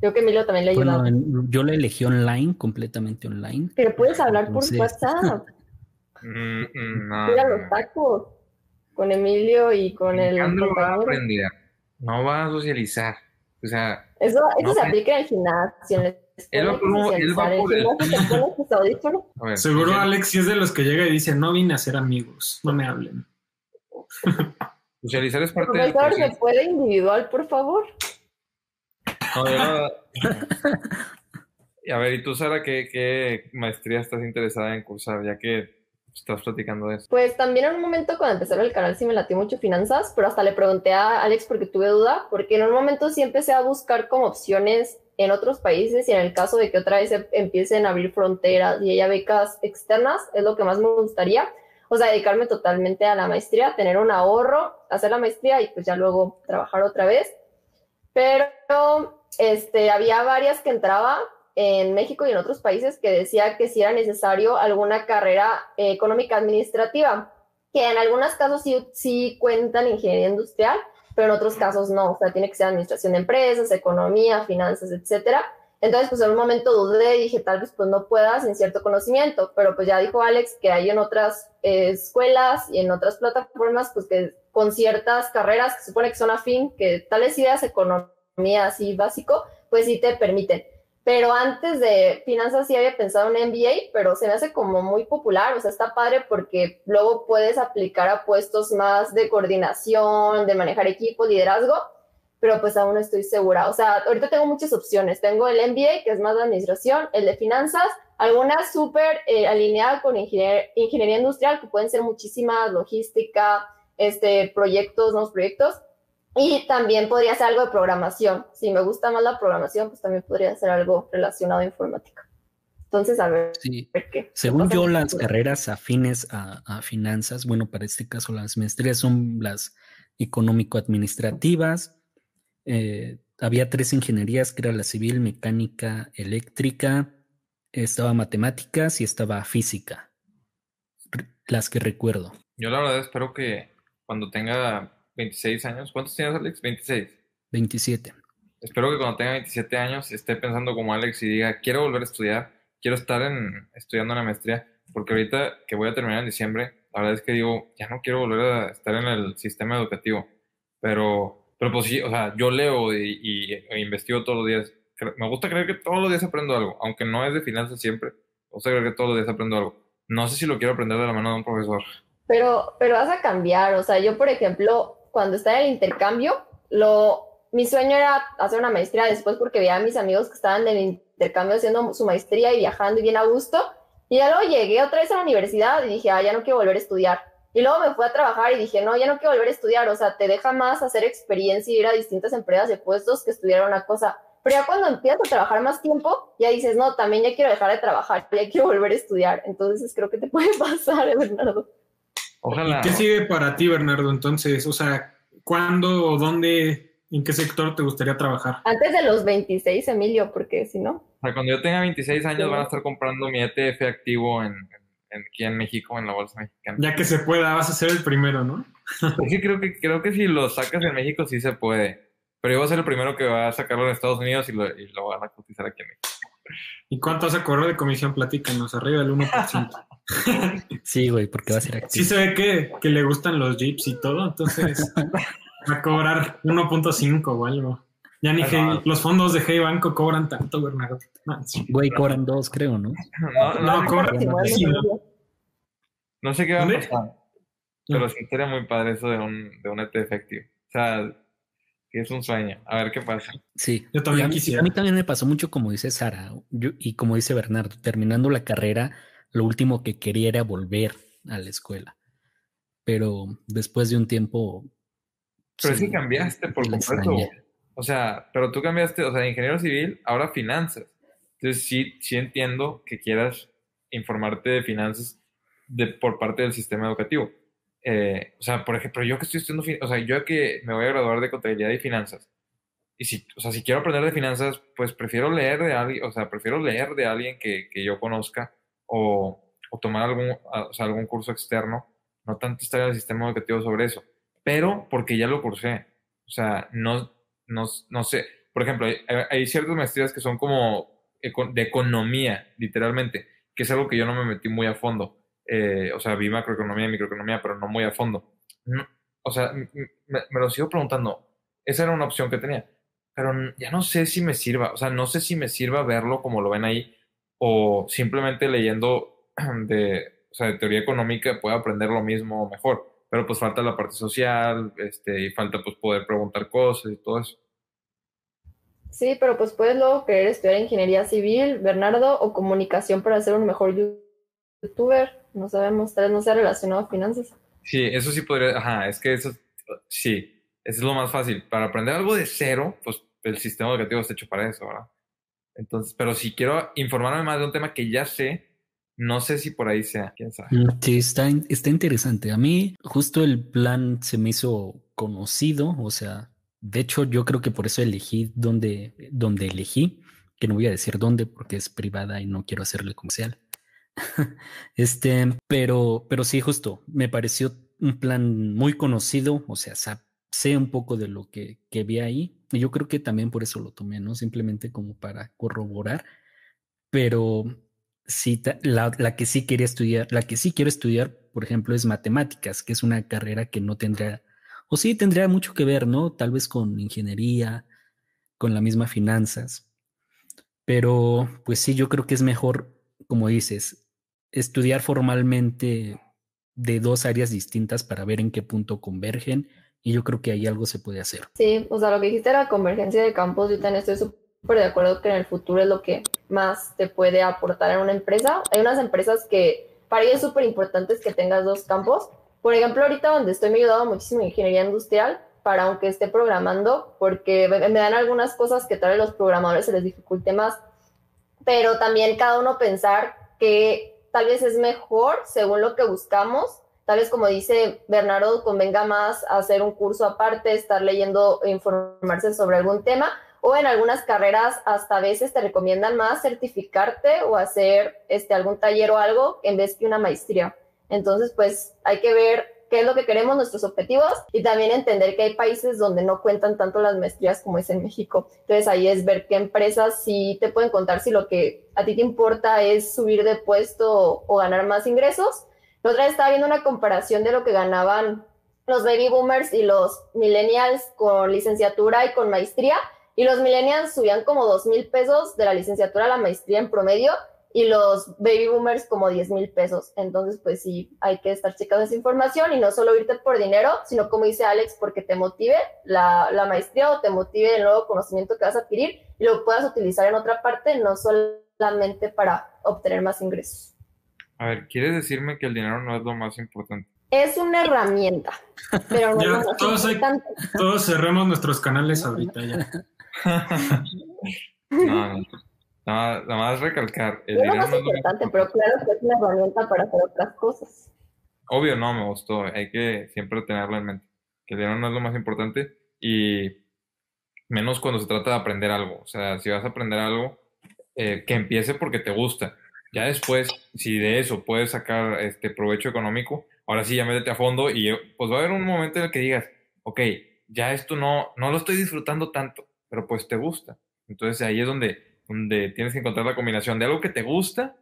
Creo que Emilio también le ha ayudado. Bueno, yo la elegí online, completamente online. Pero puedes hablar Entonces... por WhatsApp. Mm, no, Mira los tacos con Emilio y con el. no va a aprender, no va a socializar. O sea, eso, eso no se aplica en el gimnasio. En el Él va por- él va por el- A ver, Seguro social- Alex sí es de los que llega y dice, no vine a ser amigos, no me hablen. Socializar es parte del Profesor, ¿se proceso. puede individual, por favor? No, yo Y a ver, ¿y tú, Sara, qué, qué maestría estás interesada en cursar? Ya que estás platicando de eso. Pues también en un momento cuando empecé el canal sí me latió mucho finanzas, pero hasta le pregunté a Alex porque tuve duda, porque en un momento sí empecé a buscar como opciones en otros países y en el caso de que otra vez se empiecen a abrir fronteras y haya becas externas, es lo que más me gustaría. O sea, dedicarme totalmente a la maestría, tener un ahorro, hacer la maestría y pues ya luego trabajar otra vez. Pero este, había varias que entraba en México y en otros países que decía que si era necesario alguna carrera eh, económica administrativa, que en algunos casos sí, sí cuentan ingeniería industrial, pero en otros casos no, o sea, tiene que ser administración de empresas, economía, finanzas, etcétera. Entonces, pues en un momento dudé y dije, tal vez pues no pueda sin cierto conocimiento, pero pues ya dijo Alex que hay en otras eh, escuelas y en otras plataformas, pues que con ciertas carreras que supone que son afín, que tales ideas, economía así básico, pues sí te permiten pero antes de finanzas sí había pensado en MBA, pero se me hace como muy popular, o sea, está padre porque luego puedes aplicar a puestos más de coordinación, de manejar equipo, liderazgo, pero pues aún no estoy segura. O sea, ahorita tengo muchas opciones. Tengo el MBA, que es más de administración, el de finanzas, algunas súper eh, alineadas con ingenier ingeniería industrial, que pueden ser muchísimas, logística, este, proyectos, nuevos proyectos, y también podría ser algo de programación. Si me gusta más la programación, pues también podría ser algo relacionado a informática. Entonces, a ver, Sí. a ver qué. Según qué yo, las futuro. carreras afines a, a finanzas, bueno, para este caso las maestrías son las económico-administrativas. Eh, había tres ingenierías, que era la civil, mecánica, eléctrica, estaba matemáticas y estaba física, las que recuerdo. Yo la verdad espero que cuando tenga 26 años, ¿cuántos tienes Alex? 26. 27. Espero que cuando tenga 27 años esté pensando como Alex y diga, quiero volver a estudiar, quiero estar en, estudiando una maestría, porque ahorita que voy a terminar en diciembre, la verdad es que digo, ya no quiero volver a estar en el sistema educativo, pero, pero pues sí, o sea, yo leo y, y e investigo todos los días. Me gusta creer que todos los días aprendo algo, aunque no es de finanzas siempre, me gusta creer que todos los días aprendo algo. No sé si lo quiero aprender de la mano de un profesor. Pero, pero vas a cambiar, o sea, yo por ejemplo, cuando estaba en el intercambio, lo, mi sueño era hacer una maestría después porque veía a mis amigos que estaban en el intercambio haciendo su maestría y viajando y bien a gusto. Y ya luego llegué otra vez a la universidad y dije, ah, ya no quiero volver a estudiar. Y luego me fui a trabajar y dije, no, ya no quiero volver a estudiar. O sea, te deja más hacer experiencia y ir a distintas empresas de puestos que estudiar una cosa. Pero ya cuando empiezas a trabajar más tiempo, ya dices, no, también ya quiero dejar de trabajar, ya quiero volver a estudiar. Entonces creo que te puede pasar, Bernardo. Ojalá. ¿Y qué sigue para ti, Bernardo? Entonces, o sea, ¿cuándo o dónde, en qué sector te gustaría trabajar? Antes de los 26, Emilio, porque si no. O sea, cuando yo tenga 26 años van a estar comprando mi ETF activo en, aquí en México, en la bolsa mexicana. Ya que se pueda, vas a ser el primero, ¿no? Es que creo que, creo que si lo sacas en México sí se puede. Pero yo voy a ser el primero que va a sacarlo en Estados Unidos y lo, y lo van a cotizar aquí en México. ¿Y cuánto vas a cobrar de comisión? Platícanos, arriba del 1%. sí, güey, porque va a ser activo. Sí se ve que, que le gustan los jeeps y todo, entonces va a cobrar 1.5 o algo. Ya ni ah, los fondos de Hey Banco cobran tanto, Bernardo. Güey, cobran dos, creo, ¿no? No, no, cobran. No sé qué va a pasar. Pero sí sería muy padre eso de un, de un ETF activo. O sea, es un sueño. A ver qué pasa. Sí, yo también a mí, quisiera. A mí también me pasó mucho, como dice Sara, y como dice Bernardo, terminando la carrera, lo último que quería era volver a la escuela. Pero después de un tiempo. Pero sí, cambiaste por completo. O sea, pero tú cambiaste, o sea, ingeniero civil, ahora finanzas. Entonces sí, sí entiendo que quieras informarte de finanzas de, por parte del sistema educativo. Eh, o sea, por ejemplo, yo que estoy estudiando, o sea, yo que me voy a graduar de contabilidad y finanzas, y si, o sea, si quiero aprender de finanzas, pues prefiero leer de alguien, o sea, prefiero leer de alguien que, que yo conozca o, tomar algún, o sea, algún curso externo, no tanto estar en el sistema educativo sobre eso, pero porque ya lo cursé. O sea, no, no, no sé. Por ejemplo, hay, ciertas maestrías que son como de economía, literalmente, que es algo que yo no me metí muy a fondo. Eh, o sea, vi macroeconomía y microeconomía, pero no muy a fondo. o sea, me, me, lo sigo preguntando. Esa era una opción que tenía, pero ya no sé si me sirva. O sea, no sé si me sirva verlo como lo ven ahí o simplemente leyendo de, o sea, de teoría económica puedo aprender lo mismo o mejor. Pero pues falta la parte social, este, y falta pues poder preguntar cosas y todo eso. Sí, pero pues puedes luego querer estudiar ingeniería civil, Bernardo, o comunicación para ser un mejor youtuber. No sabemos, tal vez no sea relacionado a finanzas. Sí, eso sí podría, ajá, es que eso, sí, eso es lo más fácil. Para aprender algo de cero, pues el sistema educativo está hecho para eso, ¿verdad? Entonces, pero si quiero informarme más de un tema que ya sé, no sé si por ahí sea, quién sabe. Mm, sí, está, está interesante. A mí justo el plan se me hizo conocido, o sea, de hecho yo creo que por eso elegí donde, donde elegí, que no voy a decir dónde porque es privada y no quiero hacerle comercial. este, pero, pero sí, justo, me pareció un plan muy conocido, o sea, sé un poco de lo que, que vi ahí. Y yo creo que también por eso lo tomé, ¿no? Simplemente como para corroborar. Pero sí, la, la, que sí quería estudiar, la que sí quiero estudiar, por ejemplo, es matemáticas, que es una carrera que no tendría, o sí tendría mucho que ver, ¿no? Tal vez con ingeniería, con la misma finanzas. Pero, pues sí, yo creo que es mejor, como dices, estudiar formalmente de dos áreas distintas para ver en qué punto convergen y yo creo que ahí algo se puede hacer. Sí, o sea, lo que dijiste era convergencia de campos, yo también estoy súper de acuerdo que en el futuro es lo que más te puede aportar en una empresa. Hay unas empresas que para ellos es súper importante que tengas dos campos. Por ejemplo, ahorita donde estoy me he ayudado muchísimo en ingeniería industrial para aunque esté programando, porque me, me dan algunas cosas que tal vez los programadores se les dificulte más, pero también cada uno pensar que tal vez es mejor según lo que buscamos Tal vez como dice Bernardo, convenga más hacer un curso aparte, estar leyendo e informarse sobre algún tema, o en algunas carreras hasta a veces te recomiendan más certificarte o hacer este, algún taller o algo en vez que una maestría. Entonces, pues hay que ver qué es lo que queremos, nuestros objetivos y también entender que hay países donde no cuentan tanto las maestrías como es en México. Entonces ahí es ver qué empresas sí te pueden contar si lo que a ti te importa es subir de puesto o, ganar más ingresos. La otra vez estaba viendo una comparación de lo que ganaban los baby boomers y los millennials con licenciatura y con maestría. Y los millennials subían como dos mil pesos de la licenciatura a la maestría en promedio y los baby boomers como 10 mil pesos. Entonces, pues sí, hay que estar checando esa información y no solo irte por dinero, sino como dice Alex, porque te motive la, la, maestría o te motive el nuevo conocimiento que vas a adquirir y lo puedas utilizar en otra parte, no solamente para obtener más ingresos. A ver, ¿quieres decirme que el dinero no es lo más importante? Es una herramienta, pero no Ya, es lo más todos, hay- importante. todos cerremos nuestros canales ahorita ya. No, no. Nada, nada más recalcar. El No es lo dinero más no es lo más importante, pero claro que es una herramienta para hacer otras cosas. Obvio, no, me gustó. Hay que siempre tenerlo en mente. Que el dinero no es lo más importante y menos cuando se trata de aprender algo. O sea, si vas a aprender algo, eh, que empiece porque te gusta. Ya después, si de eso puedes sacar este provecho económico, ahora sí ya métete a fondo y pues va a haber un momento en el que digas, ok, ya esto no, no lo estoy disfrutando tanto, pero pues te gusta. Entonces ahí es donde, donde tienes que encontrar la combinación de algo que te gusta,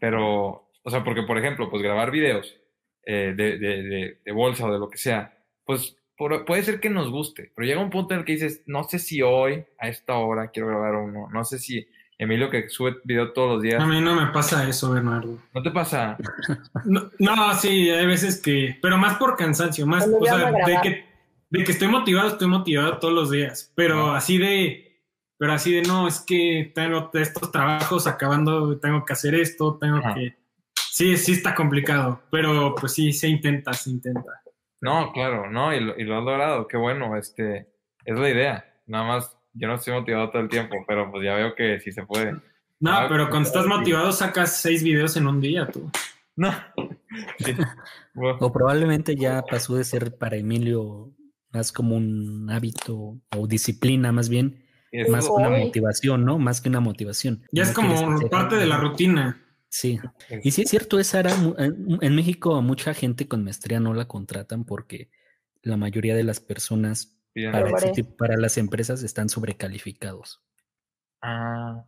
pero, o sea, porque por ejemplo, pues grabar videos eh, de, de, de, de bolsa o de lo que sea, pues por- puede ser que nos guste, pero llega un punto en el que dices, no sé si hoy, a esta hora, quiero grabar uno, no sé si Emilio que sube video todos los días, A mí no me pasa eso, Bernardo. ¿no te pasa? No, no, sí, hay veces que, pero más por cansancio, más, o sea, de que, de que estoy motivado, estoy motivado todos los días, pero Ah. así de, pero así de, no, es que tengo estos trabajos acabando, tengo que hacer esto, tengo Ajá. que, sí, sí está complicado, pero pues sí, se intenta, se intenta. No, claro, no, y lo, y lo has logrado, qué bueno, este, es la idea, nada más, yo no estoy motivado todo el tiempo, pero pues ya veo que sí se puede. No, Ah, pero cuando estás motivado sacas seis videos en un día, tú. No, sí. Bueno, O probablemente ya pasó de ser para Emilio más como un hábito o disciplina, más bien, más que una motivación, ¿no? Más que una motivación. Ya es No como hacer parte de la rutina. Sí. Y sí es cierto, es Sara, mu- en en México a mucha gente con maestría no la contratan porque la mayoría de las personas Bien. para, ese Sobre. tipo- para las empresas están sobrecalificados. Ah,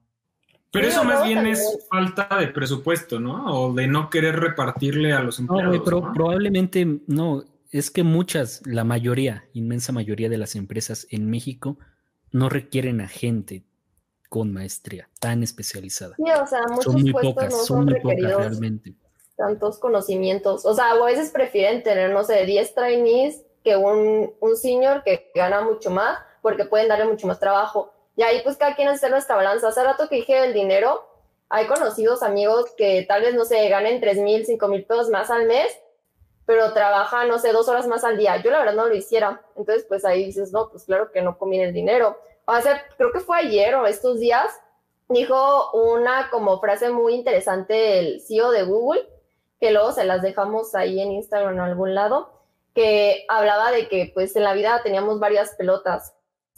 Pero Sí, eso más bien es falta de presupuesto, ¿no? O de no querer repartirle a los No, empleados. güey, pero ¿no? probablemente no. Es que muchas, la mayoría, inmensa mayoría de las empresas en México no requieren a gente con maestría tan especializada. Sí, o sea, muchos Son muy puestos pocas, no son son muy pocas realmente. tantos conocimientos. O sea, a veces prefieren tener, no sé, 10 trainees que un, un senior que gana mucho más porque pueden darle mucho más trabajo. Y ahí pues cada quien hace nuestra balanza. Hace rato que dije el dinero, hay conocidos amigos que tal vez, no sé, ganen 3 mil, 5 mil pesos más al mes, pero trabajan, no sé, dos horas más al día. Yo la verdad no lo hiciera. Entonces pues ahí dices, no, pues claro que no conviene el dinero. O sea, creo que fue ayer o estos días, dijo una como frase muy interesante el CEO de Google, que luego se las dejamos ahí en Instagram en algún lado, que hablaba de que pues en la vida teníamos varias pelotas,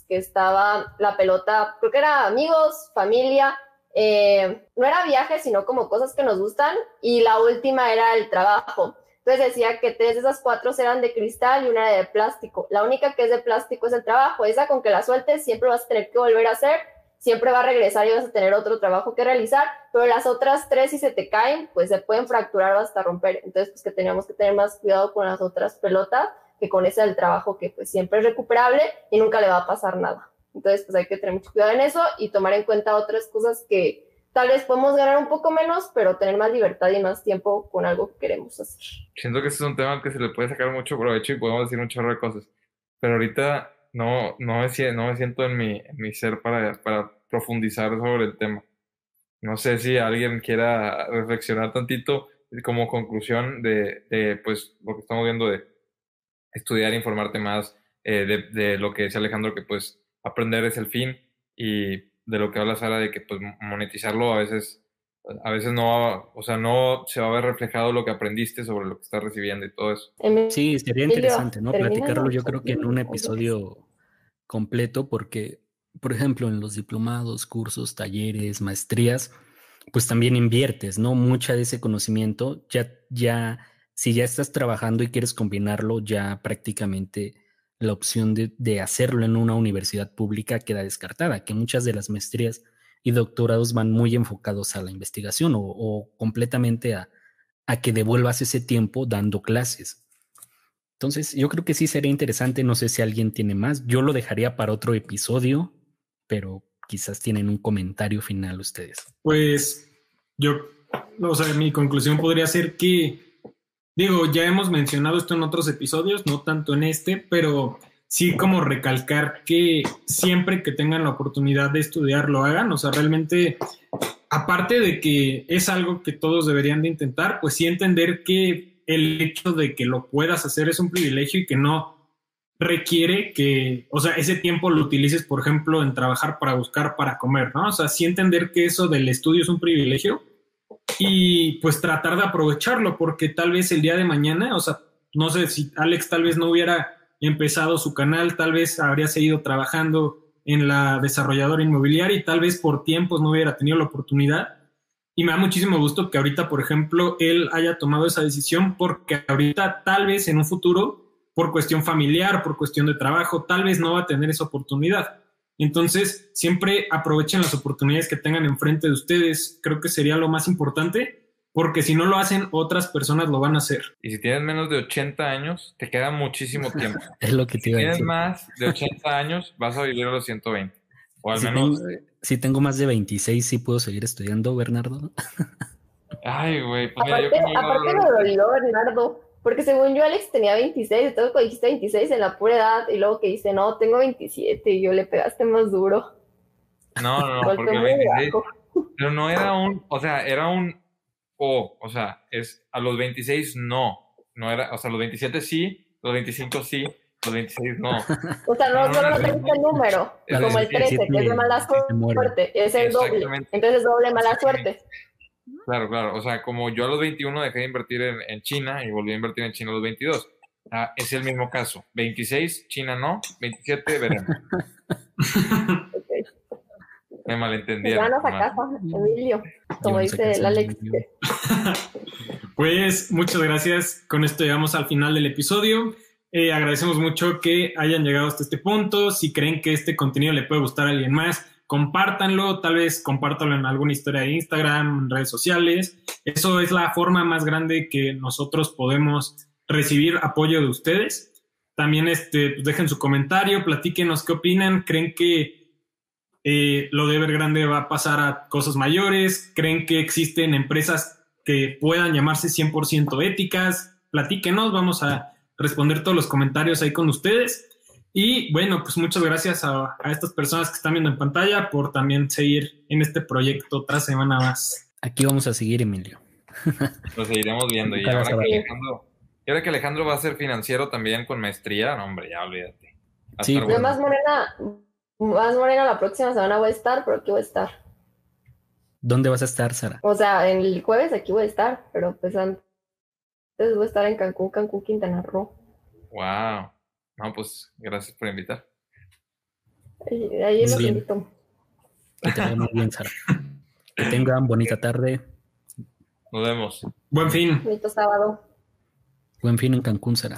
que estaba la pelota, creo que era amigos, familia, eh, no era viaje, sino como cosas que nos gustan, y la última era el trabajo. Entonces decía que tres de esas cuatro eran de cristal y una era de plástico. La única que es de plástico es el trabajo. Esa con que la sueltes siempre vas a tener que volver a hacer, siempre va a regresar y vas a tener otro trabajo que realizar, pero las otras tres si se te caen, pues se pueden fracturar o hasta romper. Entonces, pues que teníamos que tener más cuidado con las otras pelotas que con ese del trabajo que pues siempre es recuperable y nunca le va a pasar nada. Entonces, pues hay que tener mucho cuidado en eso y tomar en cuenta otras cosas que tal vez podemos ganar un poco menos, pero tener más libertad y más tiempo con algo que queremos hacer. siento que este es un tema que se le puede sacar mucho provecho y podemos decir un chorro de cosas, pero ahorita no, no, me, no me siento en mi, en mi ser para, para profundizar sobre el tema. No sé si alguien quiera reflexionar tantito como conclusión de, de, pues, lo que estamos viendo de estudiar, informarte más, eh, de, de lo que decía Alejandro, que pues aprender es el fin y de lo que habla Sara, de que pues monetizarlo a veces, a veces no, va- o sea, no se va a ver reflejado lo que aprendiste sobre lo que estás recibiendo y todo eso. Emilio, Sí, sería interesante, ¿no? Platicarlo la yo creo que en un episodio completo, porque, por ejemplo, en los diplomados, cursos, talleres, maestrías, pues también inviertes, ¿no? Mucha de ese conocimiento ya, ya si ya estás trabajando y quieres combinarlo, ya prácticamente la opción de, hacerlo en una universidad pública queda descartada, que muchas de las maestrías y doctorados van muy enfocados a la investigación o, completamente a, a, que devuelvas ese tiempo dando clases. Entonces, yo creo que sí sería interesante, no sé si alguien tiene más, yo lo dejaría para otro episodio, pero quizás tienen un comentario final ustedes. Pues yo, o sea, mi conclusión podría ser que Digo, ya hemos mencionado esto en otros episodios, no tanto en este, pero sí como recalcar que siempre que tengan la oportunidad de estudiar lo hagan, o sea, realmente, aparte de que es algo que todos deberían de intentar, pues sí entender que el hecho de que lo puedas hacer es un privilegio y que no requiere que, o sea, ese tiempo lo utilices, por ejemplo, en trabajar para buscar para comer, ¿no? O sea, sí entender que eso del estudio es un privilegio y pues tratar de aprovecharlo, porque tal vez el día de mañana, o sea, no sé si Alex tal vez no hubiera empezado su canal, tal vez habría seguido trabajando en la desarrolladora inmobiliaria y tal vez por tiempos no hubiera tenido la oportunidad. Y me da muchísimo gusto que ahorita, por ejemplo, él haya tomado esa decisión porque ahorita tal vez en un futuro, por cuestión familiar, por cuestión de trabajo, tal vez no va a tener esa oportunidad. Entonces, siempre aprovechen las oportunidades que tengan enfrente de ustedes. Creo que sería lo más importante, porque si no lo hacen, otras personas lo van a hacer. Y si tienes menos de 80 años, te queda muchísimo tiempo. es lo que te Si tienes más de 80 años, vas a vivir a los 120. O al menos. Si tengo más de 26, sí puedo seguir estudiando, Bernardo. Ay, güey. Pues aparte, aparte me dolió, Bernardo. Porque según yo, Alex tenía 26, entonces cuando dijiste 26 en la pura edad, y luego que dice, no, tengo 27, y yo le pegaste más duro. No, no, no, porque 26, pero no era un, o sea, era un o, o sea, es a los 26 no, no era, o sea, los 27 sí, los 25 sí, los 26 no. O sea, no, solo no, tengo el número, como el 13, que es de mala suerte, es el doble, entonces es doble mala suerte. Claro, claro. O sea, como yo a los 21 dejé de invertir en, China y volví a invertir en China a los 22. Ah, es el mismo caso. 26, China no. 27, veremos. Me malentendieron. a casa, Emilio, como dice el Alex. Pues muchas gracias. Con esto llegamos al final del episodio. Eh, agradecemos mucho que hayan llegado hasta este punto. Si creen que este contenido le puede gustar a alguien más, compártanlo, tal vez compártanlo en alguna historia de Instagram, redes sociales. Eso es la forma más grande que nosotros podemos recibir apoyo de ustedes. También este, pues, dejen su comentario, platíquenos qué opinan, creen que eh, lo de Evergrande va a pasar a cosas mayores, creen que existen empresas que puedan llamarse 100% éticas, platíquenos, vamos a responder todos los comentarios ahí con ustedes. Y bueno, pues muchas gracias a, estas personas que están viendo en pantalla por también seguir en este proyecto otra semana más. Aquí vamos a seguir, Emilio. Lo seguiremos viendo. Y ahora, que Alejandro, ahora que Alejandro va a ser financiero también con maestría, no, hombre, ya olvídate. Sí. más morena, más morena la próxima semana voy a estar, pero aquí voy a estar. ¿Dónde vas a estar, Sara? O sea, el jueves aquí voy a estar, pero pues antes voy a estar en Cancún, Cancún, Quintana Roo. Wow. No, pues gracias por invitar. Ahí los invito. Que te muy bien, Sara. Que tengan bonita tarde. Nos vemos. Buen fin. Bonito sábado. Buen fin en Cancún, Sara.